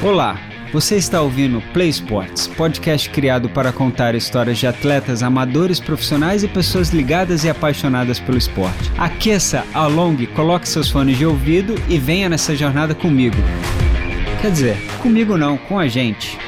Olá, você está ouvindo Play Sports, podcast criado para contar histórias de atletas amadores, profissionais e pessoas ligadas e apaixonadas pelo esporte. Aqueça, alongue, coloque seus fones de ouvido e venha nessa jornada comigo. Quer dizer, comigo não, com a gente.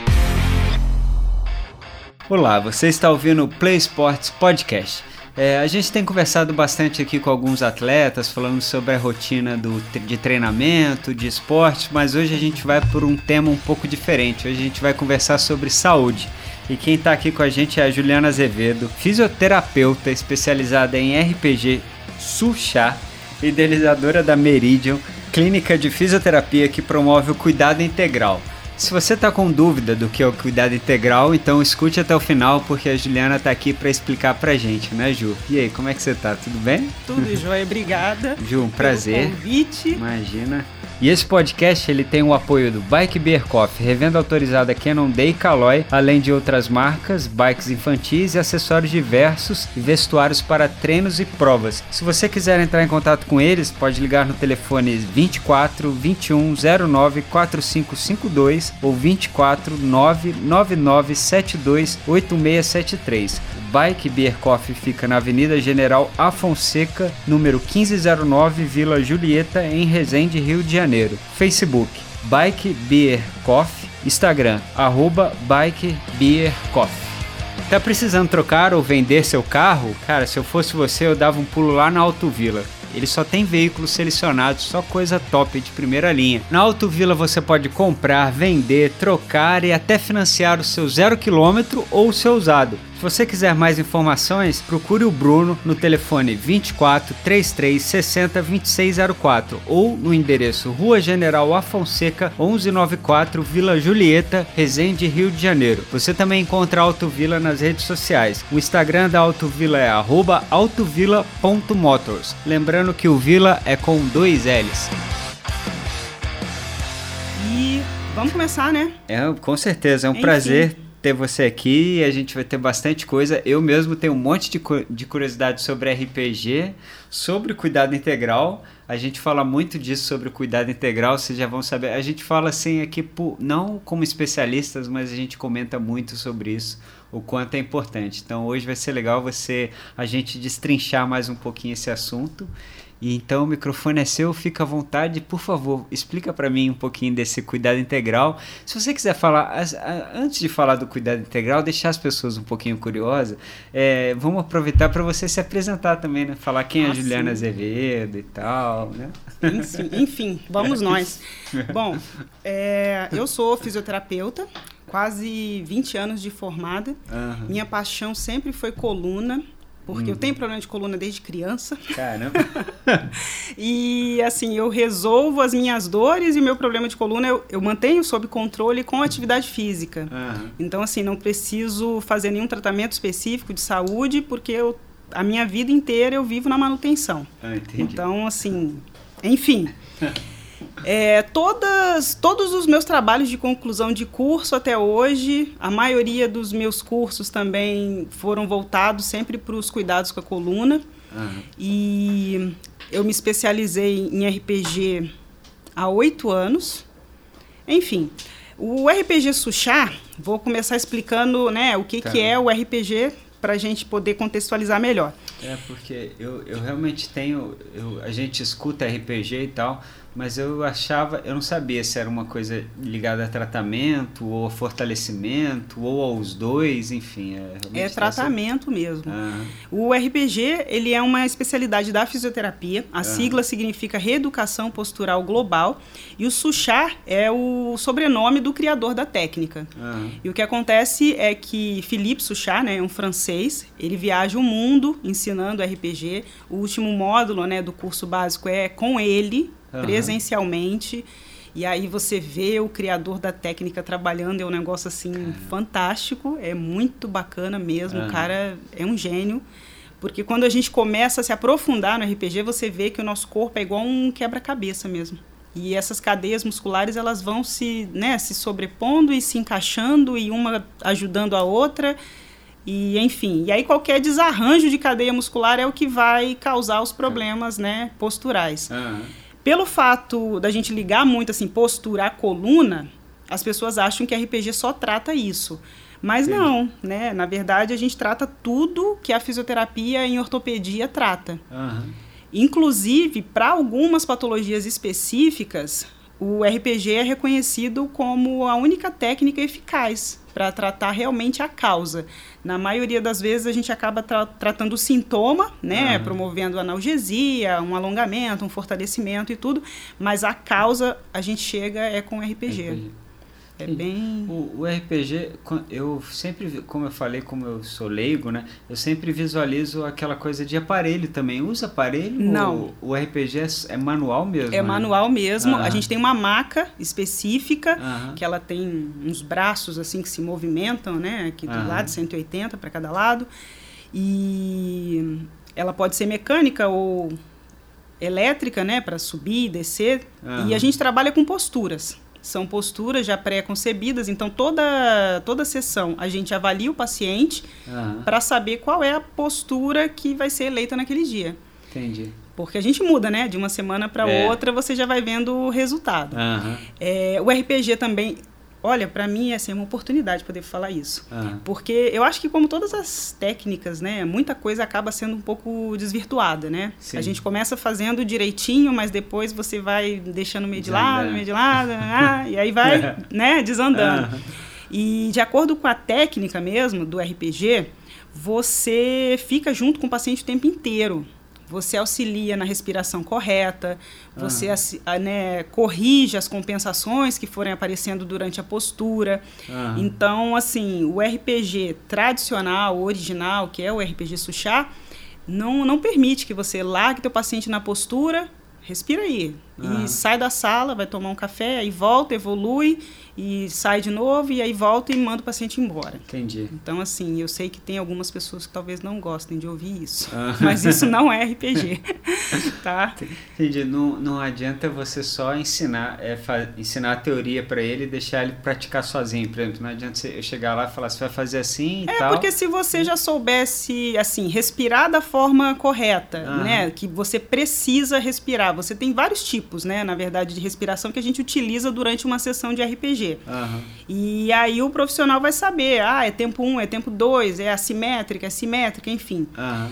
Olá, você está ouvindo o Play Sports Podcast. É, a gente tem conversado bastante aqui com alguns atletas, falando sobre a rotina do, de treinamento, de esporte, mas hoje a gente vai por um tema um pouco diferente. Hoje a gente vai conversar sobre saúde. E quem está aqui com a gente é a Juliana Azevedo, fisioterapeuta especializada em RPG Suchá, idealizadora da Meridian, clínica de fisioterapia que promove o cuidado integral. Se você está com dúvida do que é o cuidado integral, então escute até o final, porque a Juliana está aqui para explicar pra gente, né, Ju? E aí, como é que você tá? Tudo bem? Tudo jóia, obrigada. Ju, um prazer. convite. Imagina. E esse podcast ele tem o apoio do Bike Beer Coffee, revenda autorizada Canon Day Caloi, além de outras marcas, bikes infantis e acessórios diversos e vestuários para treinos e provas. Se você quiser entrar em contato com eles, pode ligar no telefone 24 21 09 4552 ou 24 999 72 8673. Bike Beer Coffee fica na Avenida General Afonseca, número 1509, Vila Julieta, em Resende, Rio de Janeiro. Facebook, Bike Beer Coffee. Instagram, arroba Bike Beer Coffee. Tá precisando trocar ou vender seu carro? Cara, se eu fosse você, eu dava um pulo lá na Autovila. Ele só tem veículos selecionados, só coisa top de primeira linha. Na Autovila você pode comprar, vender, trocar e até financiar o seu zero quilômetro ou o seu usado. Se você quiser mais informações, procure o Bruno no telefone 24 33 60 2604 ou no endereço Rua General Afonseca 1194 Vila Julieta, Resende, Rio de Janeiro. Você também encontra a Autovila nas redes sociais. O Instagram da Autovila é autovila.motors. Lembrando que o Vila é com dois L's. E vamos começar, né? É, com certeza, é um Enfim. prazer ter você aqui a gente vai ter bastante coisa. Eu mesmo tenho um monte de, de curiosidade sobre RPG, sobre cuidado integral. A gente fala muito disso sobre o cuidado integral, vocês já vão saber. A gente fala assim aqui, não como especialistas, mas a gente comenta muito sobre isso, o quanto é importante. Então hoje vai ser legal você a gente destrinchar mais um pouquinho esse assunto. E então o microfone é seu, fica à vontade. Por favor, explica para mim um pouquinho desse cuidado integral. Se você quiser falar, antes de falar do cuidado integral, deixar as pessoas um pouquinho curiosas, é, vamos aproveitar para você se apresentar também, né? Falar quem é a Ah, Juliana sim. Azevedo e tal, né? Enfim, enfim, vamos nós. Bom, é, eu sou fisioterapeuta, quase 20 anos de formada. Aham. Minha paixão sempre foi coluna, porque eu tenho problema de coluna desde criança. Caramba. E assim, eu resolvo as minhas dores e o meu problema de coluna eu, eu mantenho sob controle com atividade física. Então, assim, não preciso fazer nenhum tratamento específico de saúde, porque eu, a minha vida inteira eu vivo na manutenção. Ah, entendi. Então, assim, enfim. É, todas, todos os meus trabalhos de conclusão de curso até hoje, a maioria dos meus cursos também foram voltados sempre para os cuidados com a coluna. Aham. E eu me especializei em RPG há oito anos. Enfim, o RPG Suchá, vou começar explicando né, o que, Tá. que é o RPG para a gente poder contextualizar melhor. É, porque eu, eu realmente tenho. eu- a gente escuta RPG e tal, mas eu achava. Eu não sabia se era uma coisa ligada a tratamento, ou a fortalecimento, ou aos dois, enfim. É, É essa- tratamento mesmo. Ah, O RPG, ele é uma especialidade da fisioterapia. A sigla significa Reeducação Postural Global. E o Suchar é o sobrenome do criador da técnica. ah, E o que acontece é que Philippe Suchard, né, é um francês, ele viaja o mundo ensinando RPG. O último módulo né, do curso básico é com ele, Aham. presencialmente. E aí você vê o criador da técnica trabalhando, é um negócio assim fantástico, é muito bacana mesmo, Aham. o cara é um gênio. Porque quando a gente começa a se aprofundar no RPG, você vê que o nosso corpo é igual um quebra-cabeça mesmo. E essas cadeias musculares, elas vão se, né, se sobrepondo e se encaixando e uma ajudando a outra. E enfim, e aí qualquer desarranjo de cadeia muscular é o que vai causar os problemas, né, posturais. ah, Pelo fato da gente ligar muito assim postura à coluna, as pessoas acham que RPG só trata isso. Mas Entendi. não, né? Na verdade, a gente trata tudo que a fisioterapia em ortopedia trata. Aham. Inclusive, para algumas patologias específicas, o RPG é reconhecido como a única técnica eficaz para tratar realmente a causa. Na maioria das vezes, a gente acaba tra tratando o sintoma, né? Aham. Promovendo analgesia, um alongamento, um fortalecimento e tudo, mas a causa a gente chega é com o RPG. É bem. O, o RPG, eu sempre, como eu falei, como eu sou leigo, né? Eu sempre visualizo aquela coisa de aparelho também. Usa aparelho? Não. O, o RPG é, é manual mesmo? É né? manual mesmo. Aham. A gente tem uma maca específica Aham. que ela tem uns braços assim que se movimentam, né? Aqui do Aham. lado, 180 para cada lado. E ela pode ser mecânica ou elétrica, né? Para subir e descer. E a gente trabalha com posturas. São posturas já pré-concebidas, então toda, toda sessão a gente avalia o paciente Aham. para saber qual é a postura que vai ser eleita naquele dia. Entendi. Porque a gente muda, né? De uma semana para É. outra você já vai vendo o resultado. Aham. É, o RPG também, olha, para mim é assim, uma oportunidade poder falar isso. Aham. Porque eu acho que como todas as técnicas, né, muita coisa acaba sendo um pouco desvirtuada, né? Sim. A gente começa fazendo direitinho, mas depois você vai deixando meio de lado, meio de lado, ah, e aí vai, né, desandando. E de acordo com a técnica mesmo do RPG, você fica junto com o paciente o tempo inteiro. Você auxilia na respiração correta, você Ah. assi- ah, né, corrige as compensações que forem aparecendo durante a postura. Aham. Então, assim, o RPG tradicional, original, que é o RPG Suchá, não, não permite que você largue teu paciente na postura, respira aí. E sai da sala, vai tomar um café, aí volta, evolui, e sai de novo, e aí volta e manda o paciente embora. Entendi. Então, assim, eu sei que tem algumas pessoas que talvez não gostem de ouvir isso, Ah. mas isso não é RPG, tá? Entendi. Não, não adianta você só ensinar, é, ensinar a teoria para ele e deixar ele praticar sozinho. Por exemplo, não adianta você- eu chegar lá e falar, você vai fazer assim e É tal. porque se você já soubesse, assim, respirar da forma correta, Aham. né? Que você precisa respirar. Você tem vários tipos, né? Na verdade, de respiração que a gente utiliza durante uma sessão de RPG. Aham. E aí o profissional vai saber, ah, é tempo 1, é tempo 2, é assimétrica, é simétrica, enfim. Aham.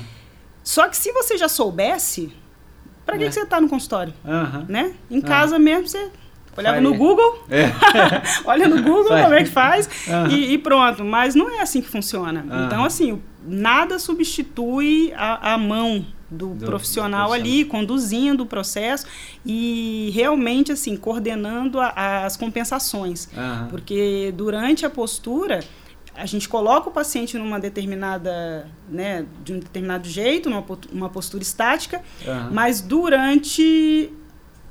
Só que se você já soubesse, pra que, É. que você tá no consultório, Aham. né? Em casa mesmo você olhava no Google, É. olha no Google como é que faz Aham. e, e pronto. Mas não é assim que funciona. Aham. Então, assim, nada substitui a, a mão do, Do- profissional do ali, conduzindo o processo e realmente, assim, coordenando a- as compensações. Aham. Porque durante a postura, a gente coloca o paciente numa determinada, né, de um determinado jeito, numa uma postura estática, Aham. mas durante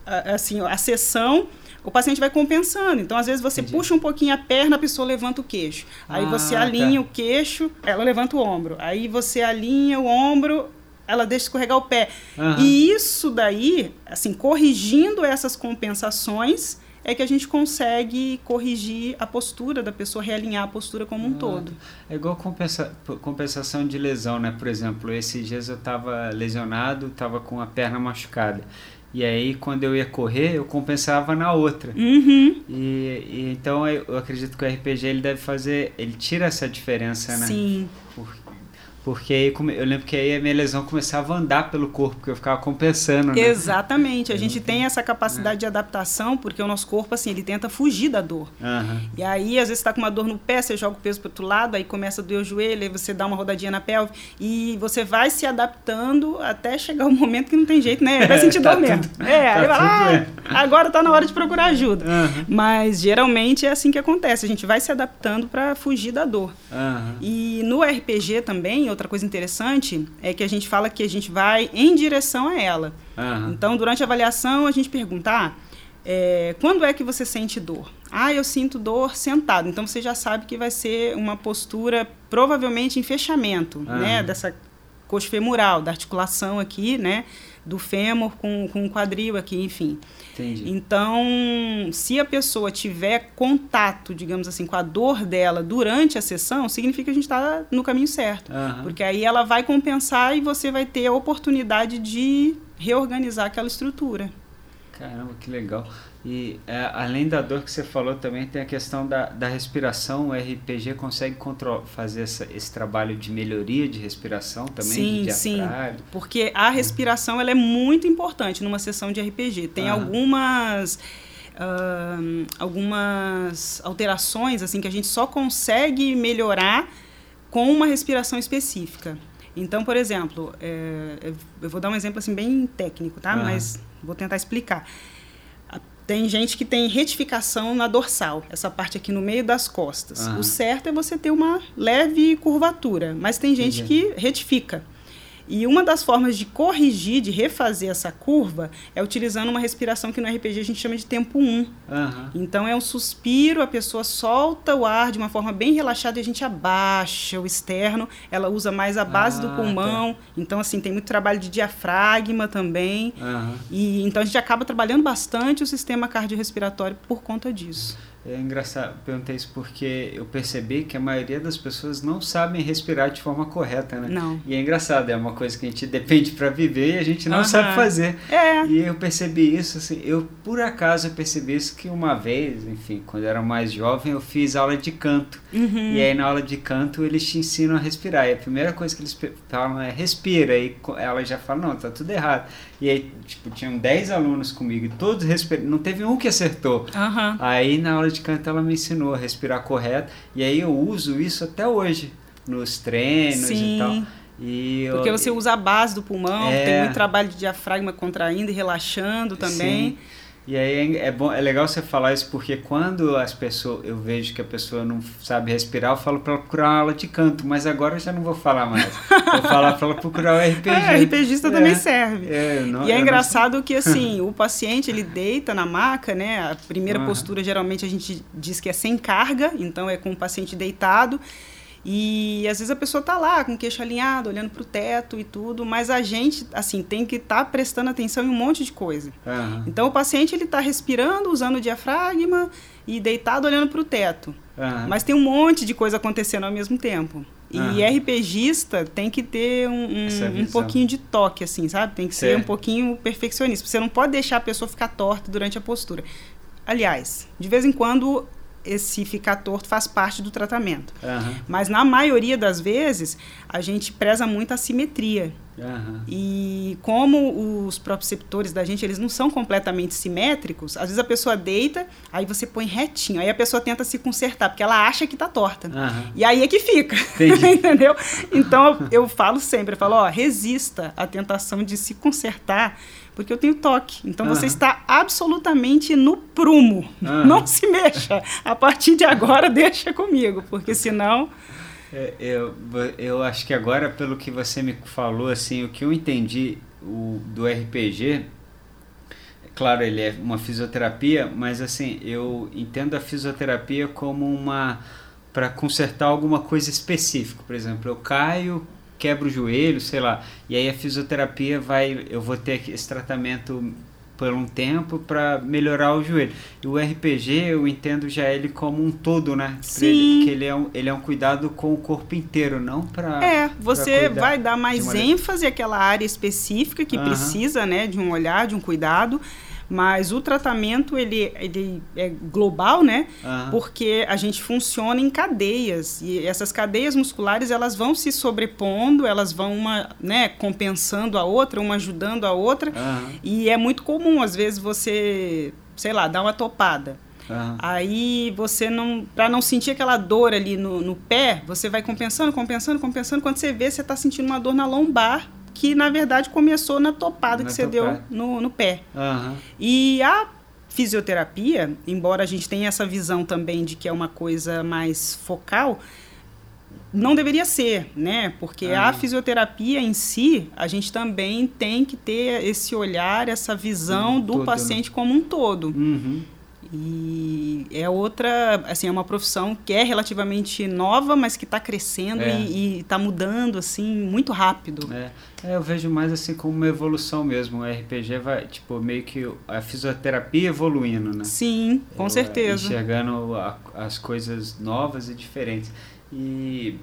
a- assim, a sessão, o paciente vai compensando. Então, às vezes, você Entendi. puxa um pouquinho a perna, a pessoa levanta o queixo. Aí Ah, você alinha tá. o queixo, ela levanta o ombro. Aí você alinha o ombro, ela deixa escorregar o pé. Aham. E isso daí, assim, corrigindo essas compensações, é que a gente consegue corrigir a postura da pessoa, realinhar a postura como um Ah, todo. É igual compensa- compensação de lesão, né? Por exemplo, esses dias eu estava lesionado, estava com a perna machucada. E aí, quando eu ia correr, eu compensava na outra. Uhum. E, e então eu, acredito que o RPG ele deve fazer, ele tira essa diferença, né? Sim. Por- porque aí eu lembro que aí a minha lesão começava a andar pelo corpo, porque eu ficava compensando, né? Exatamente. A Eu gente tem essa capacidade de adaptação, porque o nosso corpo, assim, ele tenta fugir da dor. Aham. E aí, às vezes, você tá com uma dor no pé, você joga o peso para outro lado, aí começa a doer o joelho, aí você dá uma rodadinha na pelve, e você vai se adaptando até chegar o momento que não tem jeito, né? Vai sentir Tá dor mesmo. tudo- é, tá aí vai, tudo ah, bem." agora tá na hora de procurar ajuda. Aham. Mas geralmente é assim que acontece, a gente vai se adaptando para fugir da dor. Aham. E no RPG também, outra coisa interessante é que a gente fala que a gente vai em direção a ela. Aham. Então, durante a avaliação, a gente pergunta: ah, é, quando é que você sente dor? Ah, eu sinto dor sentado. Então, você já sabe que vai ser uma postura provavelmente em fechamento, Ah. né? Dessa coxa femoral, da articulação aqui, né? Do fêmur com, com o quadril aqui, enfim. Entendi. Então, se a pessoa tiver contato, digamos assim, com a dor dela durante a sessão, significa que a gente está no caminho certo. Aham. Porque aí ela vai compensar e você vai ter a oportunidade de reorganizar aquela estrutura. Caramba, que legal. E é, além da dor que você falou, também tem a questão da, da respiração. O RPG consegue control, fazer essa, esse trabalho de melhoria de respiração também? Sim, de sim. Porque a respiração ela é muito importante numa sessão de RPG. Tem algumas. Uh, algumas alterações assim que a gente só consegue melhorar com uma respiração específica. Então, por exemplo, é, eu vou dar um exemplo assim bem técnico, tá? Mas vou tentar explicar. Tem gente que tem retificação na dorsal, essa parte aqui no meio das costas. Uhum. O certo é você ter uma leve curvatura, mas tem gente Entendi. que retifica. E uma das formas de corrigir, de refazer essa curva, é utilizando uma respiração que no RPG a gente chama de tempo 1. Um. Uhum. Então é um suspiro, a pessoa solta o ar de uma forma bem relaxada e a gente abaixa o externo. Ela usa mais a base ah, do pulmão. Tá. Então, assim, tem muito trabalho de diafragma também. Uhum. E então a gente acaba trabalhando bastante o sistema cardiorrespiratório por conta disso. É engraçado, perguntei isso porque eu percebi que a maioria das pessoas não sabem respirar de forma correta, né? Não. E é engraçado, é uma coisa que a gente depende para viver e a gente não sabe fazer. É. E eu percebi isso, assim, eu por acaso eu percebi isso que uma vez, enfim, quando eu era mais jovem, eu fiz aula de canto. Uhum. E aí na aula de canto eles te ensinam a respirar. E a primeira coisa que eles falam é respira. E ela já fala, não, tá tudo errado. E aí, tipo, tinham 10 alunos comigo e todos respiraram. Não teve um que acertou. Uhum. Aí na aula de canto ela me ensinou a respirar correto. E aí eu uso isso até hoje, nos treinos Sim. e tal. E Porque você usa a base do pulmão, é... tem muito trabalho de diafragma contraindo e relaxando também. Sim. E aí é, é, bom, é legal você falar isso porque quando as pessoas, eu vejo que a pessoa não sabe respirar, eu falo para ela procurar uma aula de canto, mas agora eu já não vou falar mais. Vou falar para ela procurar o RPG. É, RPGista é, também serve. É, não, e é engraçado não... que assim, o paciente ele deita na maca, né? A primeira uhum. postura geralmente a gente diz que é sem carga, então é com o paciente deitado. E às vezes a pessoa tá lá com o queixo alinhado, olhando para o teto e tudo, mas a gente, assim, tem que estar tá prestando atenção em um monte de coisa. Uhum. Então o paciente ele está respirando, usando o diafragma e deitado olhando para o teto. Uhum. Mas tem um monte de coisa acontecendo ao mesmo tempo. E uhum. RPGista tem que ter um, um, um, pouquinho de toque, assim, sabe? Tem que ser um pouquinho perfeccionista. Você não pode deixar a pessoa ficar torta durante a postura. Aliás, de vez em quando esse ficar torto faz parte do tratamento. Uhum. Mas na maioria das vezes, a gente preza muito a simetria. Uhum. E como os proprioceptores da gente, eles não são completamente simétricos, às vezes a pessoa deita, aí você põe retinho, aí a pessoa tenta se consertar, porque ela acha que está torta. Uhum. E aí é que fica. Entendeu? Então eu falo sempre, eu falo, ó, resista à tentação de se consertar porque eu tenho toque. Então uhum. você está absolutamente no prumo. Uhum. Não se mexa. A partir de agora, deixa comigo, porque senão. É, eu, eu acho que agora, pelo que você me falou, assim, o que eu entendi o, do RPG, claro, ele é uma fisioterapia, mas assim, eu entendo a fisioterapia como uma para consertar alguma coisa específica. Por exemplo, eu caio, quebra o joelho, sei lá. E aí a fisioterapia vai, eu vou ter esse tratamento por um tempo para melhorar o joelho. E o RPG eu entendo já ele como um todo, né? Sim. Ele, que ele é, um, ele é um cuidado com o corpo inteiro, não para. É, você vai dar mais ênfase àquela área específica que precisa, né, de um olhar, de um cuidado. Mas o tratamento ele, ele é global, né? Uhum. Porque a gente funciona em cadeias e essas cadeias musculares elas vão se sobrepondo, elas vão uma, né, compensando a outra, uma ajudando a outra. Uhum. E é muito comum às vezes você, sei lá, dar uma topada. Uhum. Aí você não, para não sentir aquela dor ali no, no pé, você vai compensando, compensando, compensando. Quando você vê, você está sentindo uma dor na lombar que na verdade começou na topada na que você deu no, no pé. Uhum. E a fisioterapia, embora a gente tenha essa visão também de que é uma coisa mais focal, não deveria ser, né? Porque uhum. a fisioterapia em si, a gente também tem que ter esse olhar, essa visão do todo, né? paciente como um todo. Uhum. E é outra, assim, é uma profissão que é relativamente nova, mas que está crescendo é. e está mudando, assim, muito rápido. É. é. eu vejo mais assim como uma evolução mesmo. O RPG vai, tipo, meio que a fisioterapia evoluindo, né? Sim, com eu, certeza. Enxergando a, as coisas novas e diferentes. E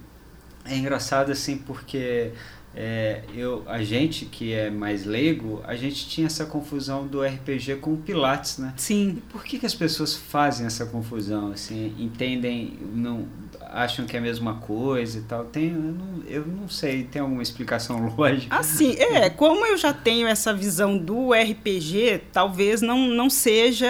é engraçado, assim, porque é, eu, a gente que é mais leigo, a gente tinha essa confusão do RPG com o Pilates, né? Sim. E por que, que as pessoas fazem essa confusão? Assim, entendem, não acham que é a mesma coisa e tal? Tem, eu não, eu não sei, tem alguma explicação lógica? Assim, é, como eu já tenho essa visão do RPG, talvez não, não seja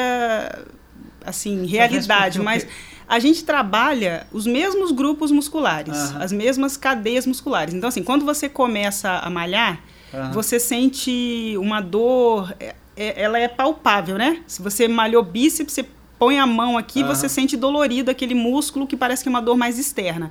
assim realidade, mas a gente trabalha os mesmos grupos musculares, uhum. as mesmas cadeias musculares. Então, assim, quando você começa a malhar, uhum. você sente uma dor, é, é, ela é palpável, né? Se você malhou bíceps, você põe a mão aqui, uhum. você sente dolorido aquele músculo que parece que é uma dor mais externa.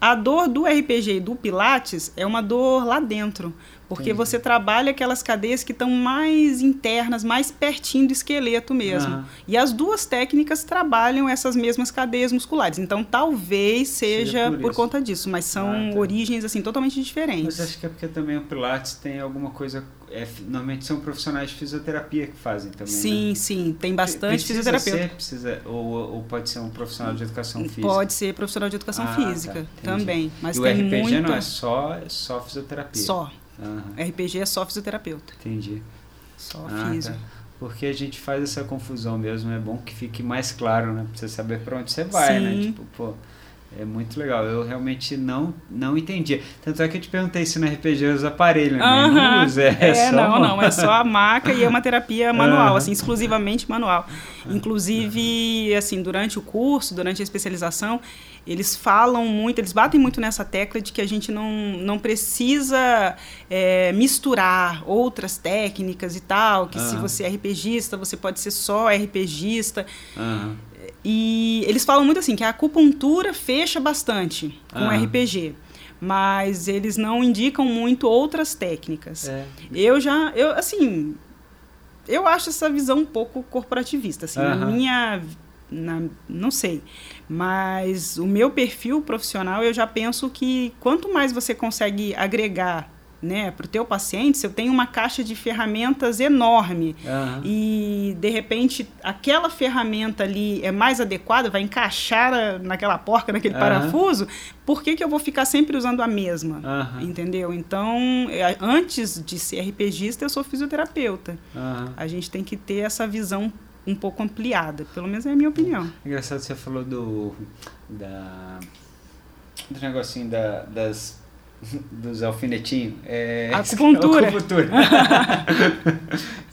A dor do RPG e do Pilates é uma dor lá dentro. Porque Entendi. você trabalha aquelas cadeias que estão mais internas, mais pertinho do esqueleto mesmo. Uhum. E as duas técnicas trabalham essas mesmas cadeias musculares. Então, talvez seja, por, por conta disso, mas são ah, tá. origens assim totalmente diferentes. Mas acho que é porque também o Pilates tem alguma coisa é, normalmente são profissionais de fisioterapia que fazem também. Sim, né? sim, tem bastante precisa fisioterapeuta. Ser, precisa, ou, ou pode ser um profissional de educação física? Pode ser profissional de educação ah, física tá, também. Mas e o RPG muita... não é só, só fisioterapia? Só. Uhum. RPG é só fisioterapeuta. Entendi. Só ah, físio. Tá. Porque a gente faz essa confusão mesmo, é bom que fique mais claro, né? Pra você saber para onde você vai, né? Sim. né? Tipo, pô, é muito legal. Eu realmente não, não entendia. Tanto é que eu te perguntei se no RPG usa aparelho, né? Uhum. Não usa, é, é só... não, não. É só a maca e é uma terapia manual, uhum. assim, exclusivamente manual. Inclusive, assim, durante o curso, durante a especialização, eles falam muito, eles batem muito nessa tecla de que a gente não, não precisa é, misturar outras técnicas e tal, que uhum. se você é RPGista, você pode ser só RPGista. Uhum. E eles falam muito assim, que a acupuntura fecha bastante com uhum. RPG mas eles não indicam muito outras técnicas. É. Eu já, eu assim, eu acho essa visão um pouco corporativista, assim, uhum. na minha na, não sei. Mas o meu perfil profissional, eu já penso que quanto mais você consegue agregar né, para o teu paciente, se eu tenho uma caixa de ferramentas enorme uhum. e de repente aquela ferramenta ali é mais adequada, vai encaixar naquela porca, naquele uhum. parafuso, por que, que eu vou ficar sempre usando a mesma? Uhum. Entendeu? Então, é, antes de ser RPGista, eu sou fisioterapeuta. A gente tem que ter essa visão um pouco ampliada, pelo menos é a minha opinião. Engraçado você falou do da do negocinho da, das dos alfinetinhos. É, acupuntura. acupuntura.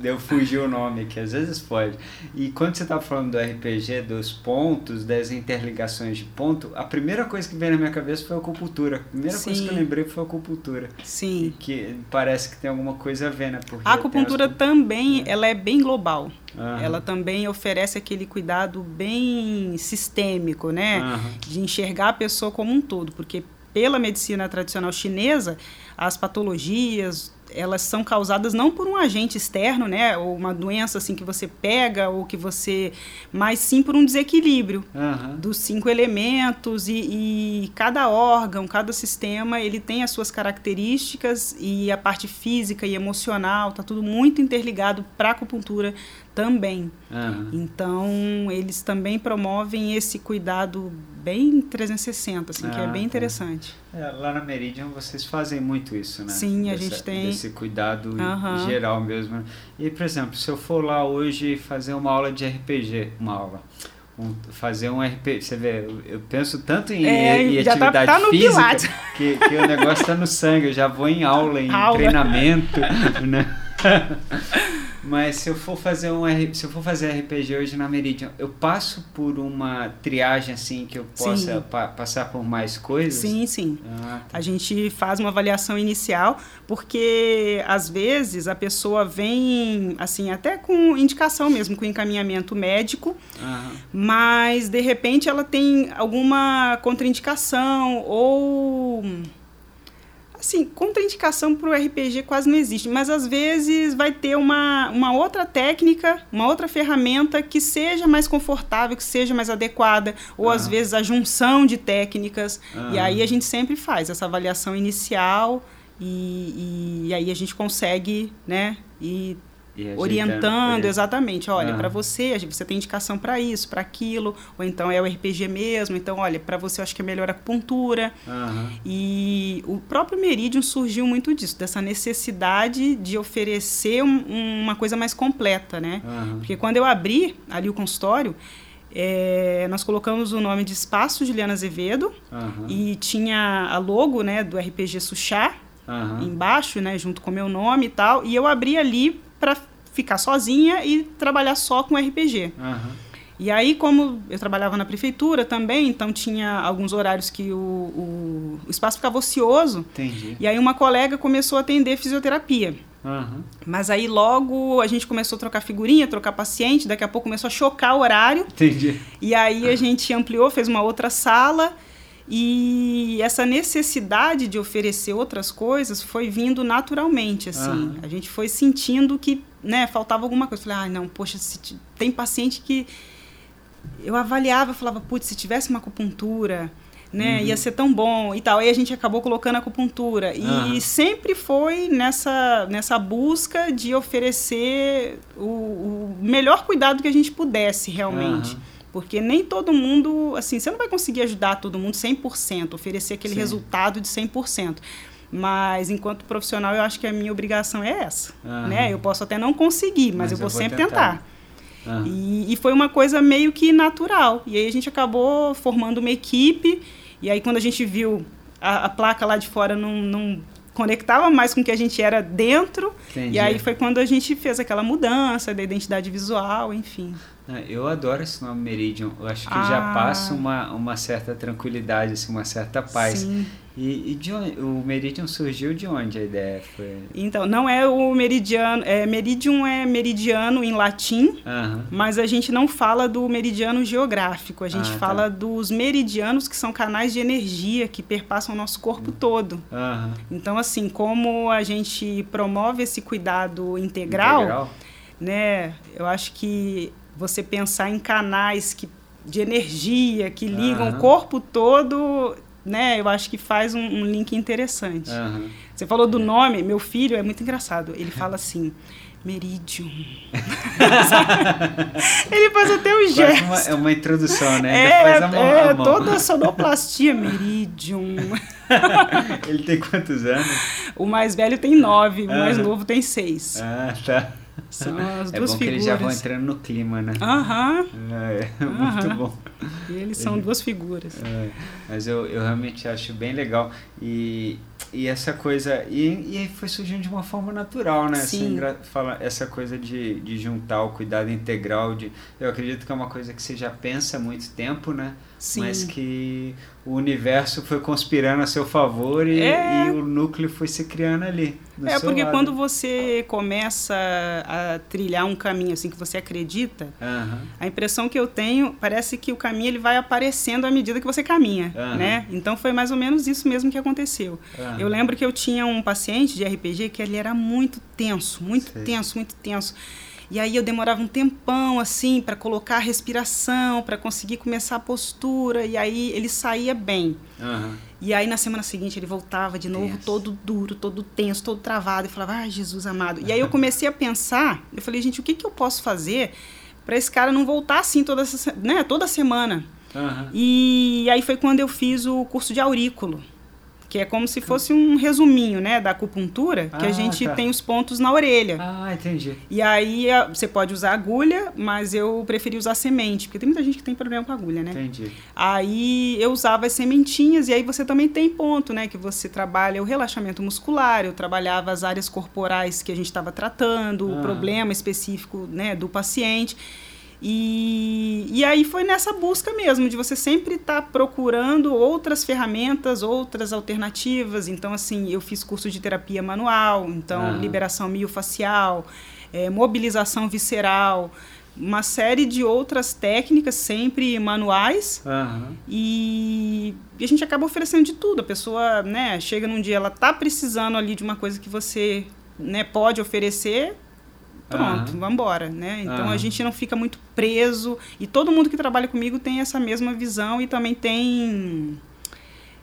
Deu fugir o nome aqui, às vezes pode. E quando você estava falando do RPG, dos pontos, das interligações de ponto, a primeira coisa que veio na minha cabeça foi a acupuntura. A primeira Sim. coisa que eu lembrei foi a acupuntura. Sim. E que parece que tem alguma coisa a ver, né? Porque a acupuntura as... também, é. ela é bem global. Uhum. Ela também oferece aquele cuidado bem sistêmico, né? Uhum. De enxergar a pessoa como um todo, porque pela medicina tradicional chinesa, as patologias, elas são causadas não por um agente externo, né, ou uma doença assim que você pega ou que você, mas sim por um desequilíbrio uhum. dos cinco elementos e, e, cada órgão, cada sistema, ele tem as suas características e a parte física e emocional, tá tudo muito interligado para a acupuntura também. Uhum. Então, eles também promovem esse cuidado bem 360, assim, ah, que é bem tá. interessante. É, lá na Meridian vocês fazem muito isso, né? Sim, a gente tem. Esse cuidado uhum. geral mesmo. E, por exemplo, se eu for lá hoje fazer uma aula de RPG, uma aula, um, fazer um RPG, você vê, eu, eu penso tanto em, é, em tá- atividade tá, tá física que, que, o negócio está no sangue, eu já vou em aula, em aula. treinamento, né? Mas se eu for fazer um se eu for fazer RPG hoje na Meridian, eu passo por uma triagem assim que eu possa pa passar por mais coisas? Sim, sim. Ah, tá. A gente faz uma avaliação inicial, porque às vezes a pessoa vem assim até com indicação mesmo, com encaminhamento médico, mas de repente ela tem alguma contraindicação ou Assim, contraindicação para o RPG quase não existe, mas às vezes vai ter uma, uma outra técnica, uma outra ferramenta que seja mais confortável, que seja mais adequada, ou às vezes a junção de técnicas. E aí a gente sempre faz essa avaliação inicial e, e, e aí a gente consegue, né, e orientando exatamente, olha, para você, você tem indicação para isso, para aquilo, ou então é o RPG mesmo, então olha, para você eu acho que é melhor a acupuntura. Uhum. E o próprio Meridium surgiu muito disso, dessa necessidade de oferecer um, uma coisa mais completa, né? Uhum. Porque quando eu abri ali o consultório, é, nós colocamos o nome de Espaço Juliana Azevedo e tinha a logo né, do RPG Suchá embaixo, né, junto com o meu nome e tal. E eu abri ali para ficar sozinha e trabalhar só com RPG. Uhum. E aí, como eu trabalhava na prefeitura também, então tinha alguns horários que o, o, o espaço ficava ocioso. Entendi. E aí uma colega começou a atender fisioterapia. Uhum. Mas aí logo a gente começou a trocar figurinha, trocar paciente, daqui a pouco começou a chocar o horário. Entendi. E aí a gente ampliou, fez uma outra sala. E essa necessidade de oferecer outras coisas foi vindo naturalmente, assim. Uhum. A gente foi sentindo que, né, faltava alguma coisa. Falei, ah, não, poxa, tem paciente que eu avaliava, falava, putz, se tivesse uma acupuntura, né, uhum. ia ser tão bom e tal. Aí a gente acabou colocando a acupuntura. E uhum. sempre foi nessa, nessa busca de oferecer o, o, melhor cuidado que a gente pudesse realmente. Uhum. Porque nem todo mundo, assim, você não vai conseguir ajudar todo mundo 100%, oferecer aquele Sim. resultado de 100%. Mas enquanto profissional, eu acho que a minha obrigação é essa, né? Eu posso até não conseguir, mas, mas eu vou, eu vou sempre tentar. tentar. Ah. E, e, foi uma coisa meio que natural. E aí a gente acabou formando uma equipe. E aí quando a gente viu a, a placa lá de fora não, não conectava mais com o que a gente era dentro. Entendi. E aí foi quando a gente fez aquela mudança da identidade visual, enfim. Ah, eu adoro esse nome Meridian. Eu acho que Ah. já passa uma, uma certa tranquilidade, assim, uma certa paz. Sim. E, e de o Meridian surgiu de onde a ideia foi? Então, não é o meridiano. É, meridium é meridiano em latim, Aham. mas a gente não fala do meridiano geográfico. A gente Ah, tá. fala dos meridianos, que são canais de energia que perpassam o nosso corpo todo. Aham. Então, assim, como a gente promove esse cuidado integral, Integral? né? Eu acho que você pensar em canais que, de energia que ligam o corpo todo, né? Eu acho que faz um, um link interessante. Aham. Você falou do nome, meu filho é muito engraçado. Ele fala assim, Meridium. Ele faz até o Faz gesto. uma, é uma introdução, né? É, faz a mão, é a mão. toda a sonoplastia, Meridium. Ele tem quantos anos? O mais velho tem nove, o mais novo tem seis. Ah, tá. São as É duas bom que figuras. eles já vão entrando no clima, né? Aham, É, muito Aham. bom. e eles são duas figuras. É, mas eu, eu realmente acho bem legal. E, e essa coisa. E, e foi surgindo de uma forma natural, né? Sim. gra- fala, essa coisa de, de juntar o cuidado integral. De, eu acredito que é uma coisa que você já pensa há muito tempo, né? Sim. Mas que o universo foi conspirando a seu favor e, É. e o núcleo foi se criando ali. É porque lado. quando você começa a trilhar um caminho assim que você acredita, Aham. a impressão que eu tenho parece que o caminho ele vai aparecendo à medida que você caminha, Aham. né? Então foi mais ou menos isso mesmo que aconteceu. Aham. Eu lembro que eu tinha um paciente de RPG que ele era muito tenso, muito Sei. tenso, muito tenso. E aí eu demorava um tempão assim para colocar a respiração, para conseguir começar a postura, e aí ele saía bem. Aham. E aí na semana seguinte ele voltava de novo Tenso. todo duro, todo tenso, todo travado e falava: "Ai, Jesus amado". E aí eu comecei a pensar, eu falei: "Gente, o que que eu posso fazer para esse cara não voltar assim toda essa, né, toda semana?" Aham. E aí foi quando eu fiz o curso de aurículo, que é como se fosse um resuminho, né, da acupuntura, que a Ah, gente tá. tem os pontos na orelha. Ah, entendi. E aí a- você pode usar agulha, mas eu preferi usar semente, porque tem muita gente que tem problema com agulha, né? Entendi. Aí eu usava as sementinhas e aí você também tem ponto, né? Que você trabalha o relaxamento muscular, eu trabalhava as áreas corporais que a gente estava tratando, Ah. o problema específico né, do paciente. E, e aí foi nessa busca mesmo, de você sempre estar procurando outras ferramentas, outras alternativas. Então, assim, eu fiz curso de terapia manual, então Ah. liberação miofacial, eh, mobilização visceral, uma série de outras técnicas, sempre manuais. Aham. E, e a gente acaba oferecendo de tudo. A pessoa, né, chega num dia, ela tá precisando ali de uma coisa que você, né, pode oferecer. Pronto, Aham. vamos embora, né? Então Aham. a gente não fica muito preso e todo mundo que trabalha comigo tem essa mesma visão e também tem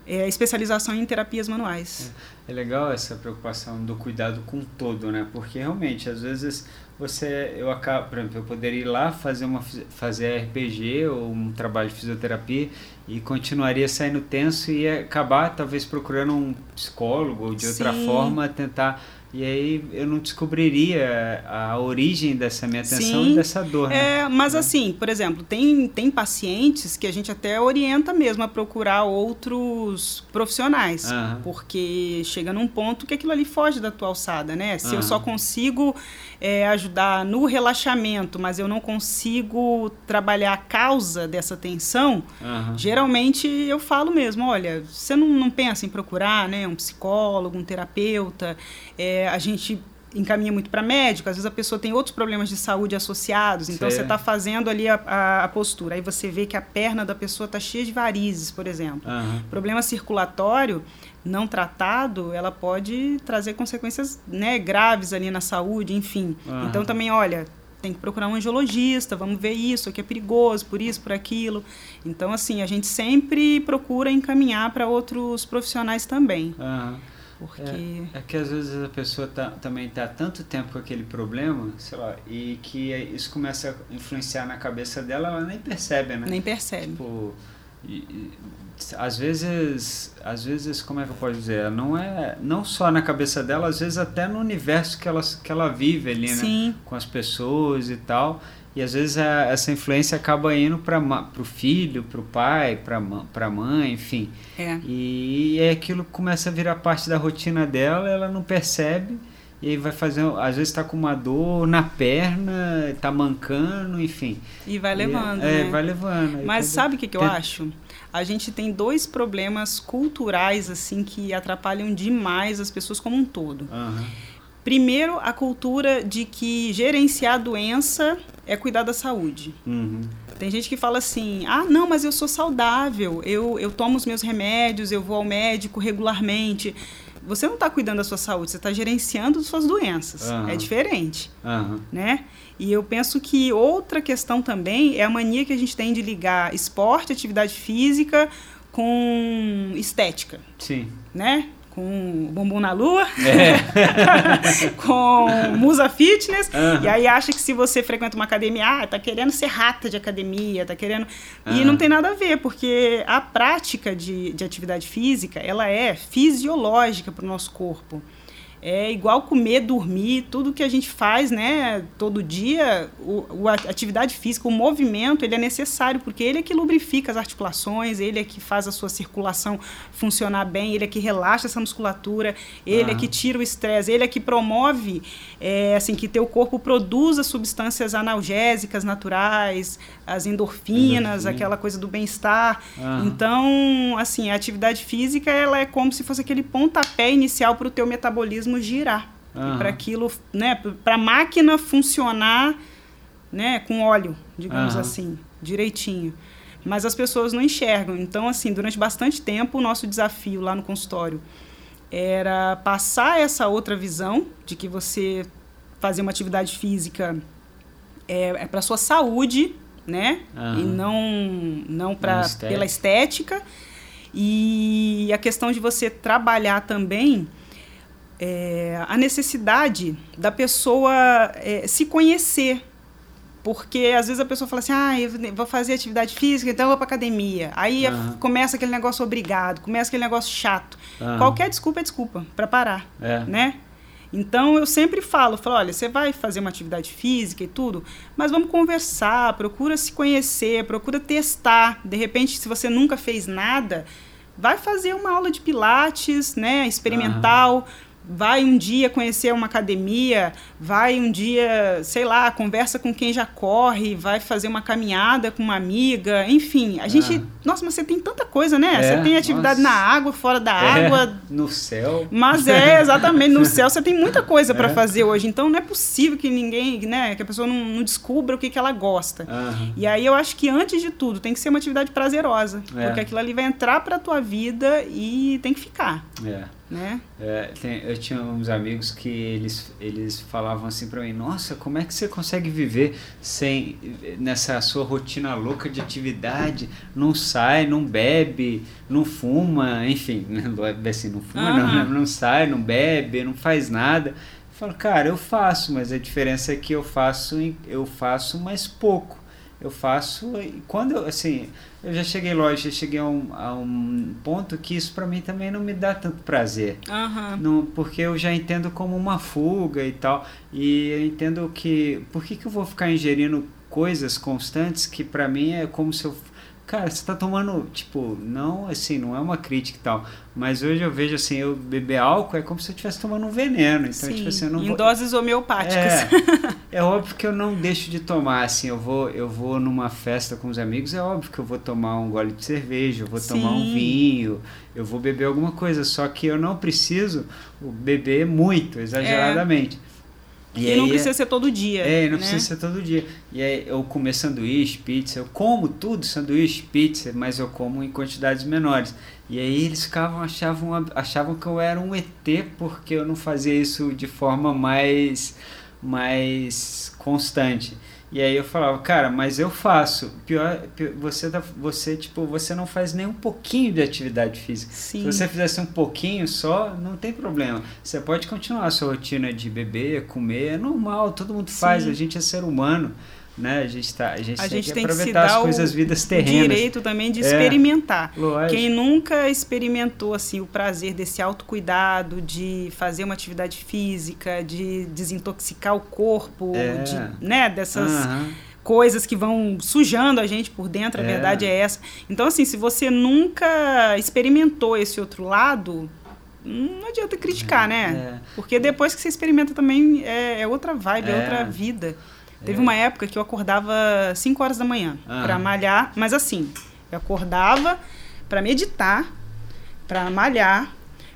é, especialização em terapias manuais. É legal essa preocupação do cuidado com todo, né? Porque realmente, às vezes, você eu acabo, por exemplo, eu poderia ir lá fazer uma fazer RPG ou um trabalho de fisioterapia e continuaria saindo tenso e acabar talvez procurando um psicólogo ou de Sim. outra forma tentar e aí eu não descobriria a origem dessa minha tensão Sim, e dessa dor. Né? É, mas é. assim, por exemplo, tem, tem pacientes que a gente até orienta mesmo a procurar outros profissionais. Uhum. Porque chega num ponto que aquilo ali foge da tua alçada, né? Se uhum. eu só consigo é, ajudar no relaxamento, mas eu não consigo trabalhar a causa dessa tensão, uhum. geralmente eu falo mesmo, olha, você não, não pensa em procurar né, um psicólogo, um terapeuta. É, a gente encaminha muito para médico, às vezes a pessoa tem outros problemas de saúde associados, então Sim. você está fazendo ali a, a, a, postura, aí você vê que a perna da pessoa está cheia de varizes, por exemplo. Uhum. Problema circulatório não tratado, ela pode trazer consequências né, graves ali na saúde, enfim. Uhum. Então também, olha, tem que procurar um angiologista, vamos ver isso, aqui é perigoso, por isso, por aquilo. Então, assim, a gente sempre procura encaminhar para outros profissionais também. Uhum. Porque... É, é, que às vezes a pessoa tá, também está tanto tempo com aquele problema, sei lá, e que isso começa a influenciar na cabeça dela, ela nem percebe, né? Nem percebe. Tipo, e, e, às vezes, às vezes, como é que eu posso dizer? Não é não só na cabeça dela, às vezes até no universo que ela, que ela vive ali, né? Sim. Com as pessoas e tal. E às vezes a, essa influência acaba indo para o filho, para o pai, para a mãe, enfim. É. E, e aquilo começa a virar parte da rotina dela, ela não percebe. E aí vai fazer, às vezes está com uma dor na perna, está mancando, enfim. E vai levando. E, é, né? vai levando. Mas sabe o que, que eu tem... acho? A gente tem dois problemas culturais assim que atrapalham demais as pessoas como um todo. Uhum. Primeiro, a cultura de que gerenciar a doença é cuidar da saúde. Uhum. Tem gente que fala assim: ah, não, mas eu sou saudável, eu, eu tomo os meus remédios, eu vou ao médico regularmente. Você não está cuidando da sua saúde, você está gerenciando suas doenças. Uhum. É diferente. Uhum. Né? E eu penso que outra questão também é a mania que a gente tem de ligar esporte, atividade física com estética. Sim. Né? Com bumbum na lua, é. com musa fitness, uhum. e aí acha que se você frequenta uma academia, ah, tá querendo ser rata de academia, tá querendo... Uhum. E não tem nada a ver, porque a prática de, de atividade física, ela é fisiológica para o nosso corpo é igual comer, dormir, tudo que a gente faz, né, todo dia, o, a atividade física, o movimento, ele é necessário, porque ele é que lubrifica as articulações, ele é que faz a sua circulação funcionar bem, ele é que relaxa essa musculatura, ele ah. é que tira o estresse, ele é que promove, é, assim, que teu corpo produza substâncias analgésicas naturais, as endorfinas, Endorfina. aquela coisa do bem-estar. Ah. Então, assim, a atividade física, ela é como se fosse aquele pontapé inicial para o teu metabolismo girar. Uhum. Para aquilo, né, para a máquina funcionar, né, com óleo, digamos uhum. assim, direitinho. Mas as pessoas não enxergam. Então, assim, durante bastante tempo, o nosso desafio lá no consultório era passar essa outra visão de que você fazer uma atividade física é, é para sua saúde, né? Uhum. E não não para pela estética. E a questão de você trabalhar também é, a necessidade da pessoa é, se conhecer. Porque às vezes a pessoa fala assim, ah, eu vou fazer atividade física, então eu vou para academia. Aí uhum. começa aquele negócio obrigado, começa aquele negócio chato. Uhum. Qualquer desculpa é desculpa para parar, é. né? Então eu sempre falo, falo, olha, você vai fazer uma atividade física e tudo, mas vamos conversar, procura se conhecer, procura testar. De repente, se você nunca fez nada, vai fazer uma aula de pilates, né, experimental. Uhum vai um dia conhecer uma academia, vai um dia, sei lá, conversa com quem já corre, vai fazer uma caminhada com uma amiga, enfim, a gente, ah. nossa, mas você tem tanta coisa, né? É, você tem atividade nossa. na água, fora da é, água, no céu. Mas é, exatamente, no céu você tem muita coisa para é. fazer hoje, então não é possível que ninguém, né, que a pessoa não, não descubra o que, que ela gosta. Uhum. E aí eu acho que antes de tudo tem que ser uma atividade prazerosa, é. porque aquilo ali vai entrar para tua vida e tem que ficar. É né? É, tem, eu tinha uns amigos que eles, eles falavam assim para mim, nossa, como é que você consegue viver sem nessa sua rotina louca de atividade, não sai, não bebe, não fuma, enfim, assim, não fuma, uhum. não, não sai, não bebe, não faz nada. falo, cara, eu faço, mas a diferença é que eu faço, eu faço mais pouco. Eu faço. Quando eu, assim, eu já cheguei, lógico, já cheguei a um, a um ponto que isso para mim também não me dá tanto prazer. Uhum. Não, porque eu já entendo como uma fuga e tal. E eu entendo que. Por que, que eu vou ficar ingerindo coisas constantes que para mim é como se eu cara, você tá tomando, tipo, não, assim, não é uma crítica e tal, mas hoje eu vejo, assim, eu beber álcool é como se eu estivesse tomando um veneno, então, Sim, tipo assim, eu não em vou... doses homeopáticas. É, é óbvio que eu não deixo de tomar, assim, eu vou, eu vou numa festa com os amigos, é óbvio que eu vou tomar um gole de cerveja, eu vou Sim. tomar um vinho, eu vou beber alguma coisa, só que eu não preciso beber muito, exageradamente. E, não precisa ser todo dia. É, não né? precisa ser todo dia. E aí eu comer sanduíche, pizza, eu como tudo, sanduíche, pizza, mas eu como em quantidades menores. E aí eles ficavam, achavam, achavam que eu era um ET porque eu não fazia isso de forma mais, mais constante. E aí eu falava, cara, mas eu faço. Pior, pior você tá, você tipo, você não faz nem um pouquinho de atividade física. Sim. Se você fizesse um pouquinho só, não tem problema. Você pode continuar a sua rotina de beber, comer, é normal, todo mundo faz, Sim. a gente é ser humano, né? A gente tá, a gente, A tem gente que tem que se aproveitar as dar coisas o, vidas o terrenas. direito também de É. experimentar. Lógico. Quem nunca experimentou assim o prazer desse autocuidado, de fazer uma atividade física, de desintoxicar o corpo, É. de, né, dessas Aham. coisas que vão sujando a gente por dentro, a É. verdade é essa. Então assim, se você nunca experimentou esse outro lado, não adianta criticar, né? É. Porque depois que você experimenta também é, é outra vibe, é, É. outra vida. Teve É. uma época que eu acordava 5 horas da manhã Ah. pra malhar, mas assim, eu acordava pra meditar, pra malhar,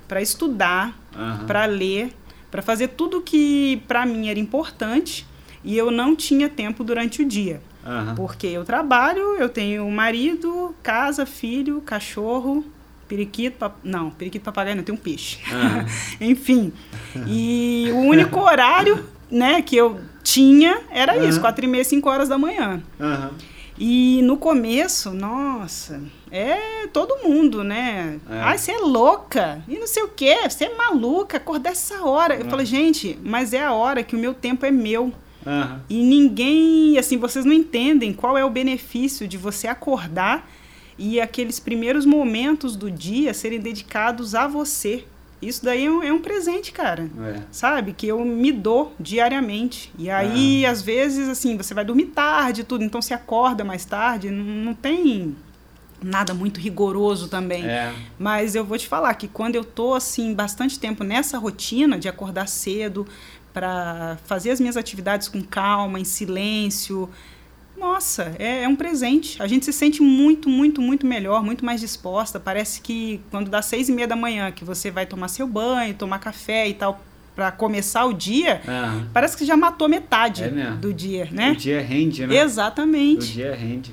pra estudar, Aham. pra ler, pra fazer tudo que pra mim era importante e eu não tinha tempo durante o dia. Porque eu trabalho, eu tenho marido, casa, filho, cachorro, periquito, pap... não, periquito papagaio não, tenho um peixe. Enfim. E o único horário, né, que eu tinha era isso, Aham. quatro e meia, cinco horas da manhã. Aham. E no começo, nossa, é todo mundo, né? É. Ai, você é louca, e não sei o quê, você é maluca, acordar essa hora. Eu É. falei, gente, mas é a hora que o meu tempo é meu. Aham. E ninguém, assim, vocês não entendem qual é o benefício de você acordar e aqueles primeiros momentos do dia serem dedicados a você. Isso daí é um, é um presente, cara. É. Sabe? Que eu me dou diariamente. E aí, às vezes, assim, você vai dormir tarde e tudo, então você acorda mais tarde, não, não tem nada muito rigoroso também. É. Mas eu vou te falar que quando eu tô assim bastante tempo nessa rotina de acordar cedo para fazer as minhas atividades com calma, em silêncio, nossa, é, é um presente. A gente se sente muito, muito, muito melhor, muito mais disposta. Parece que quando dá seis e meia da manhã, que você vai tomar seu banho, tomar café e tal, para começar o dia, parece que já matou metade É do dia, O né? dia rende, né? O Exatamente. dia rende.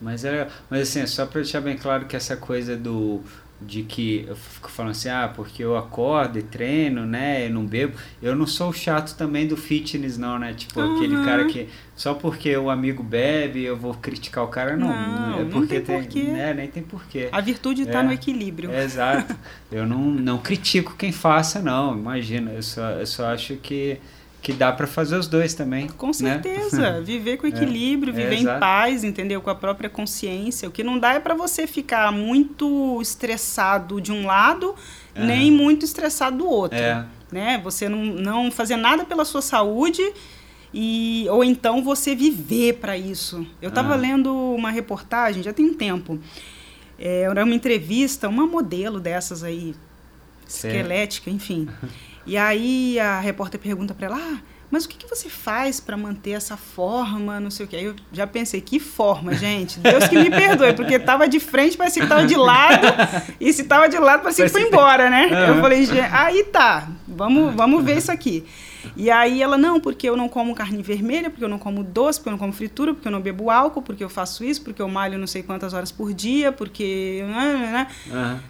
Mas é, mas assim, é só para deixar bem claro que essa coisa do de que eu fico falando assim, ah, porque eu acordo e treino, né, e não bebo. Eu não sou o chato também do fitness não, né? Tipo, aquele Aham. cara que só porque o amigo bebe, eu vou criticar o cara, não. Não, é não porque tem porquê. né, nem tem porquê. A virtude está É. no equilíbrio. É, Exato. Eu não, não critico quem faça, não. Imagina, eu só, eu só acho que, que dá para fazer os dois também. Com né? certeza. Viver com equilíbrio, É, viver em exato. paz, entendeu? Com a própria consciência. O que não dá é para você ficar muito estressado de um lado, Aham. nem muito estressado do outro. É. Né? Você não, não fazer nada pela sua saúde e ou então você viver para isso. Eu estava lendo uma reportagem, já tem um tempo. É, era uma entrevista, uma modelo dessas aí, esquelética, enfim. E aí a repórter pergunta para ela: ah, mas o que, que você faz para manter essa forma, não sei o quê. Aí eu já pensei, que forma, gente? Deus que me perdoe, porque tava de frente, parecia que tava de lado, e se tava de lado, parecia que foi embora, né? Eu falei, "Gente, aí tá, vamos, vamos ver isso aqui. E aí ela, não, porque eu não como carne vermelha, porque eu não como doce, porque eu não como fritura, porque eu não bebo álcool, porque eu faço isso, porque eu malho não sei quantas horas por dia, porque... Aham.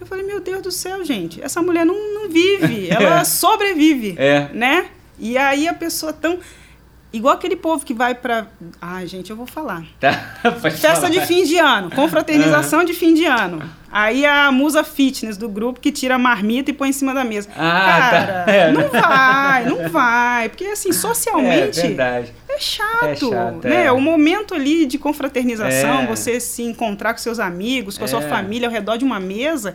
Eu falei, meu Deus do céu, gente, essa mulher não, não vive, ela sobrevive, É. né? E aí a pessoa tão... Igual aquele povo que vai pra. Ai, gente, eu vou falar. Tá, Festa falar. de fim de ano, confraternização de fim de ano. Aí a musa fitness do grupo que tira a marmita e põe em cima da mesa. Ah, Cara, tá. É. não vai, não vai. Porque assim, É socialmente verdade. é chato, É chato, né? é. O momento ali de confraternização, É. você se encontrar com seus amigos, com a sua É. família ao redor de uma mesa,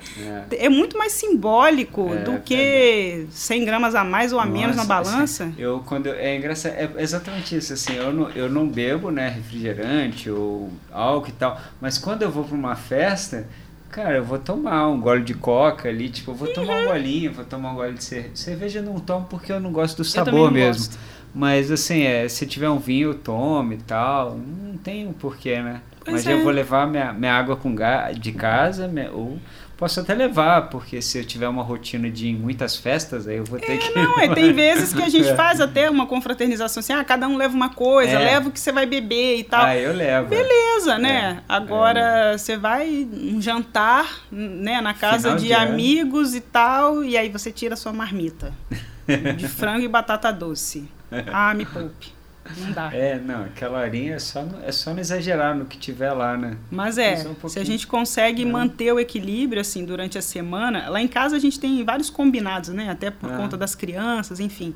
É. é muito mais simbólico É, do que 100 gramas a mais ou a menos na Nossa, balança. assim, eu quando eu- é engraçado, é exatamente isso assim, eu não, eu não bebo, né, refrigerante ou álcool e tal, mas quando eu vou para uma festa, cara, eu vou tomar um gole de coca ali, tipo, eu vou tomar Uhum. um golinho, vou tomar um gole de cerveja. Cerveja eu não tomo porque eu não gosto do sabor mesmo. gosto. Mas assim, é, se tiver um vinho eu tomo e tal, não tem um porquê, né? Pois Mas é. eu vou levar minha, minha água com gás de casa, minha- ou posso até levar, porque se eu tiver uma rotina de muitas festas, aí eu vou ter que. Não, é, tem vezes que a gente É. faz até uma confraternização assim, ah, cada um leva uma coisa, É. leva o que você vai beber e tal. Ah, eu levo. Beleza, né? É, Agora você vai um jantar, né, na casa Final de, de amigos e tal, e aí você tira a sua marmita de frango e batata doce. Ah, me poupe. Não dá. É, não, aquela horinha é só, no- é só não exagerar no que tiver lá, né? Mas é, um se a gente consegue Né? manter o equilíbrio assim durante a semana, lá em casa a gente tem vários combinados, né? Até por Ah. conta das crianças, enfim.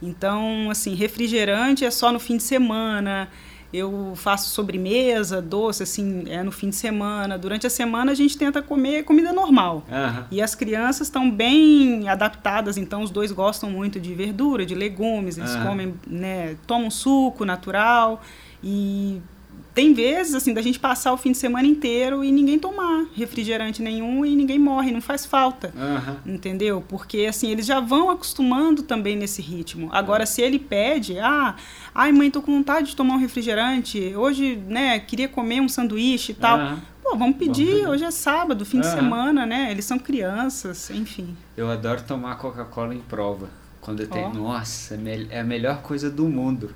Então, assim, refrigerante é só no fim de semana. Eu faço sobremesa, doce, assim, é no fim de semana. Durante a semana a gente tenta comer comida normal. Aham. E as crianças estão bem adaptadas, então os dois gostam muito de verdura, de legumes, eles Aham. comem, né, tomam suco natural e tem vezes assim da gente passar o fim de semana inteiro e ninguém tomar refrigerante nenhum e ninguém morre, não faz falta. Aham. Entendeu? Porque assim, eles já vão acostumando também nesse ritmo. Agora, se ele pede, ah, ai mãe, tô com vontade de tomar um refrigerante, hoje, né, queria comer um sanduíche e tal. Aham. Pô, vamos pedir, hoje é sábado, fim de semana, né? Eles são crianças, enfim. Eu adoro tomar Coca-Cola em prova. Quando eu tenho. Ó. Nossa, é é a melhor coisa do mundo.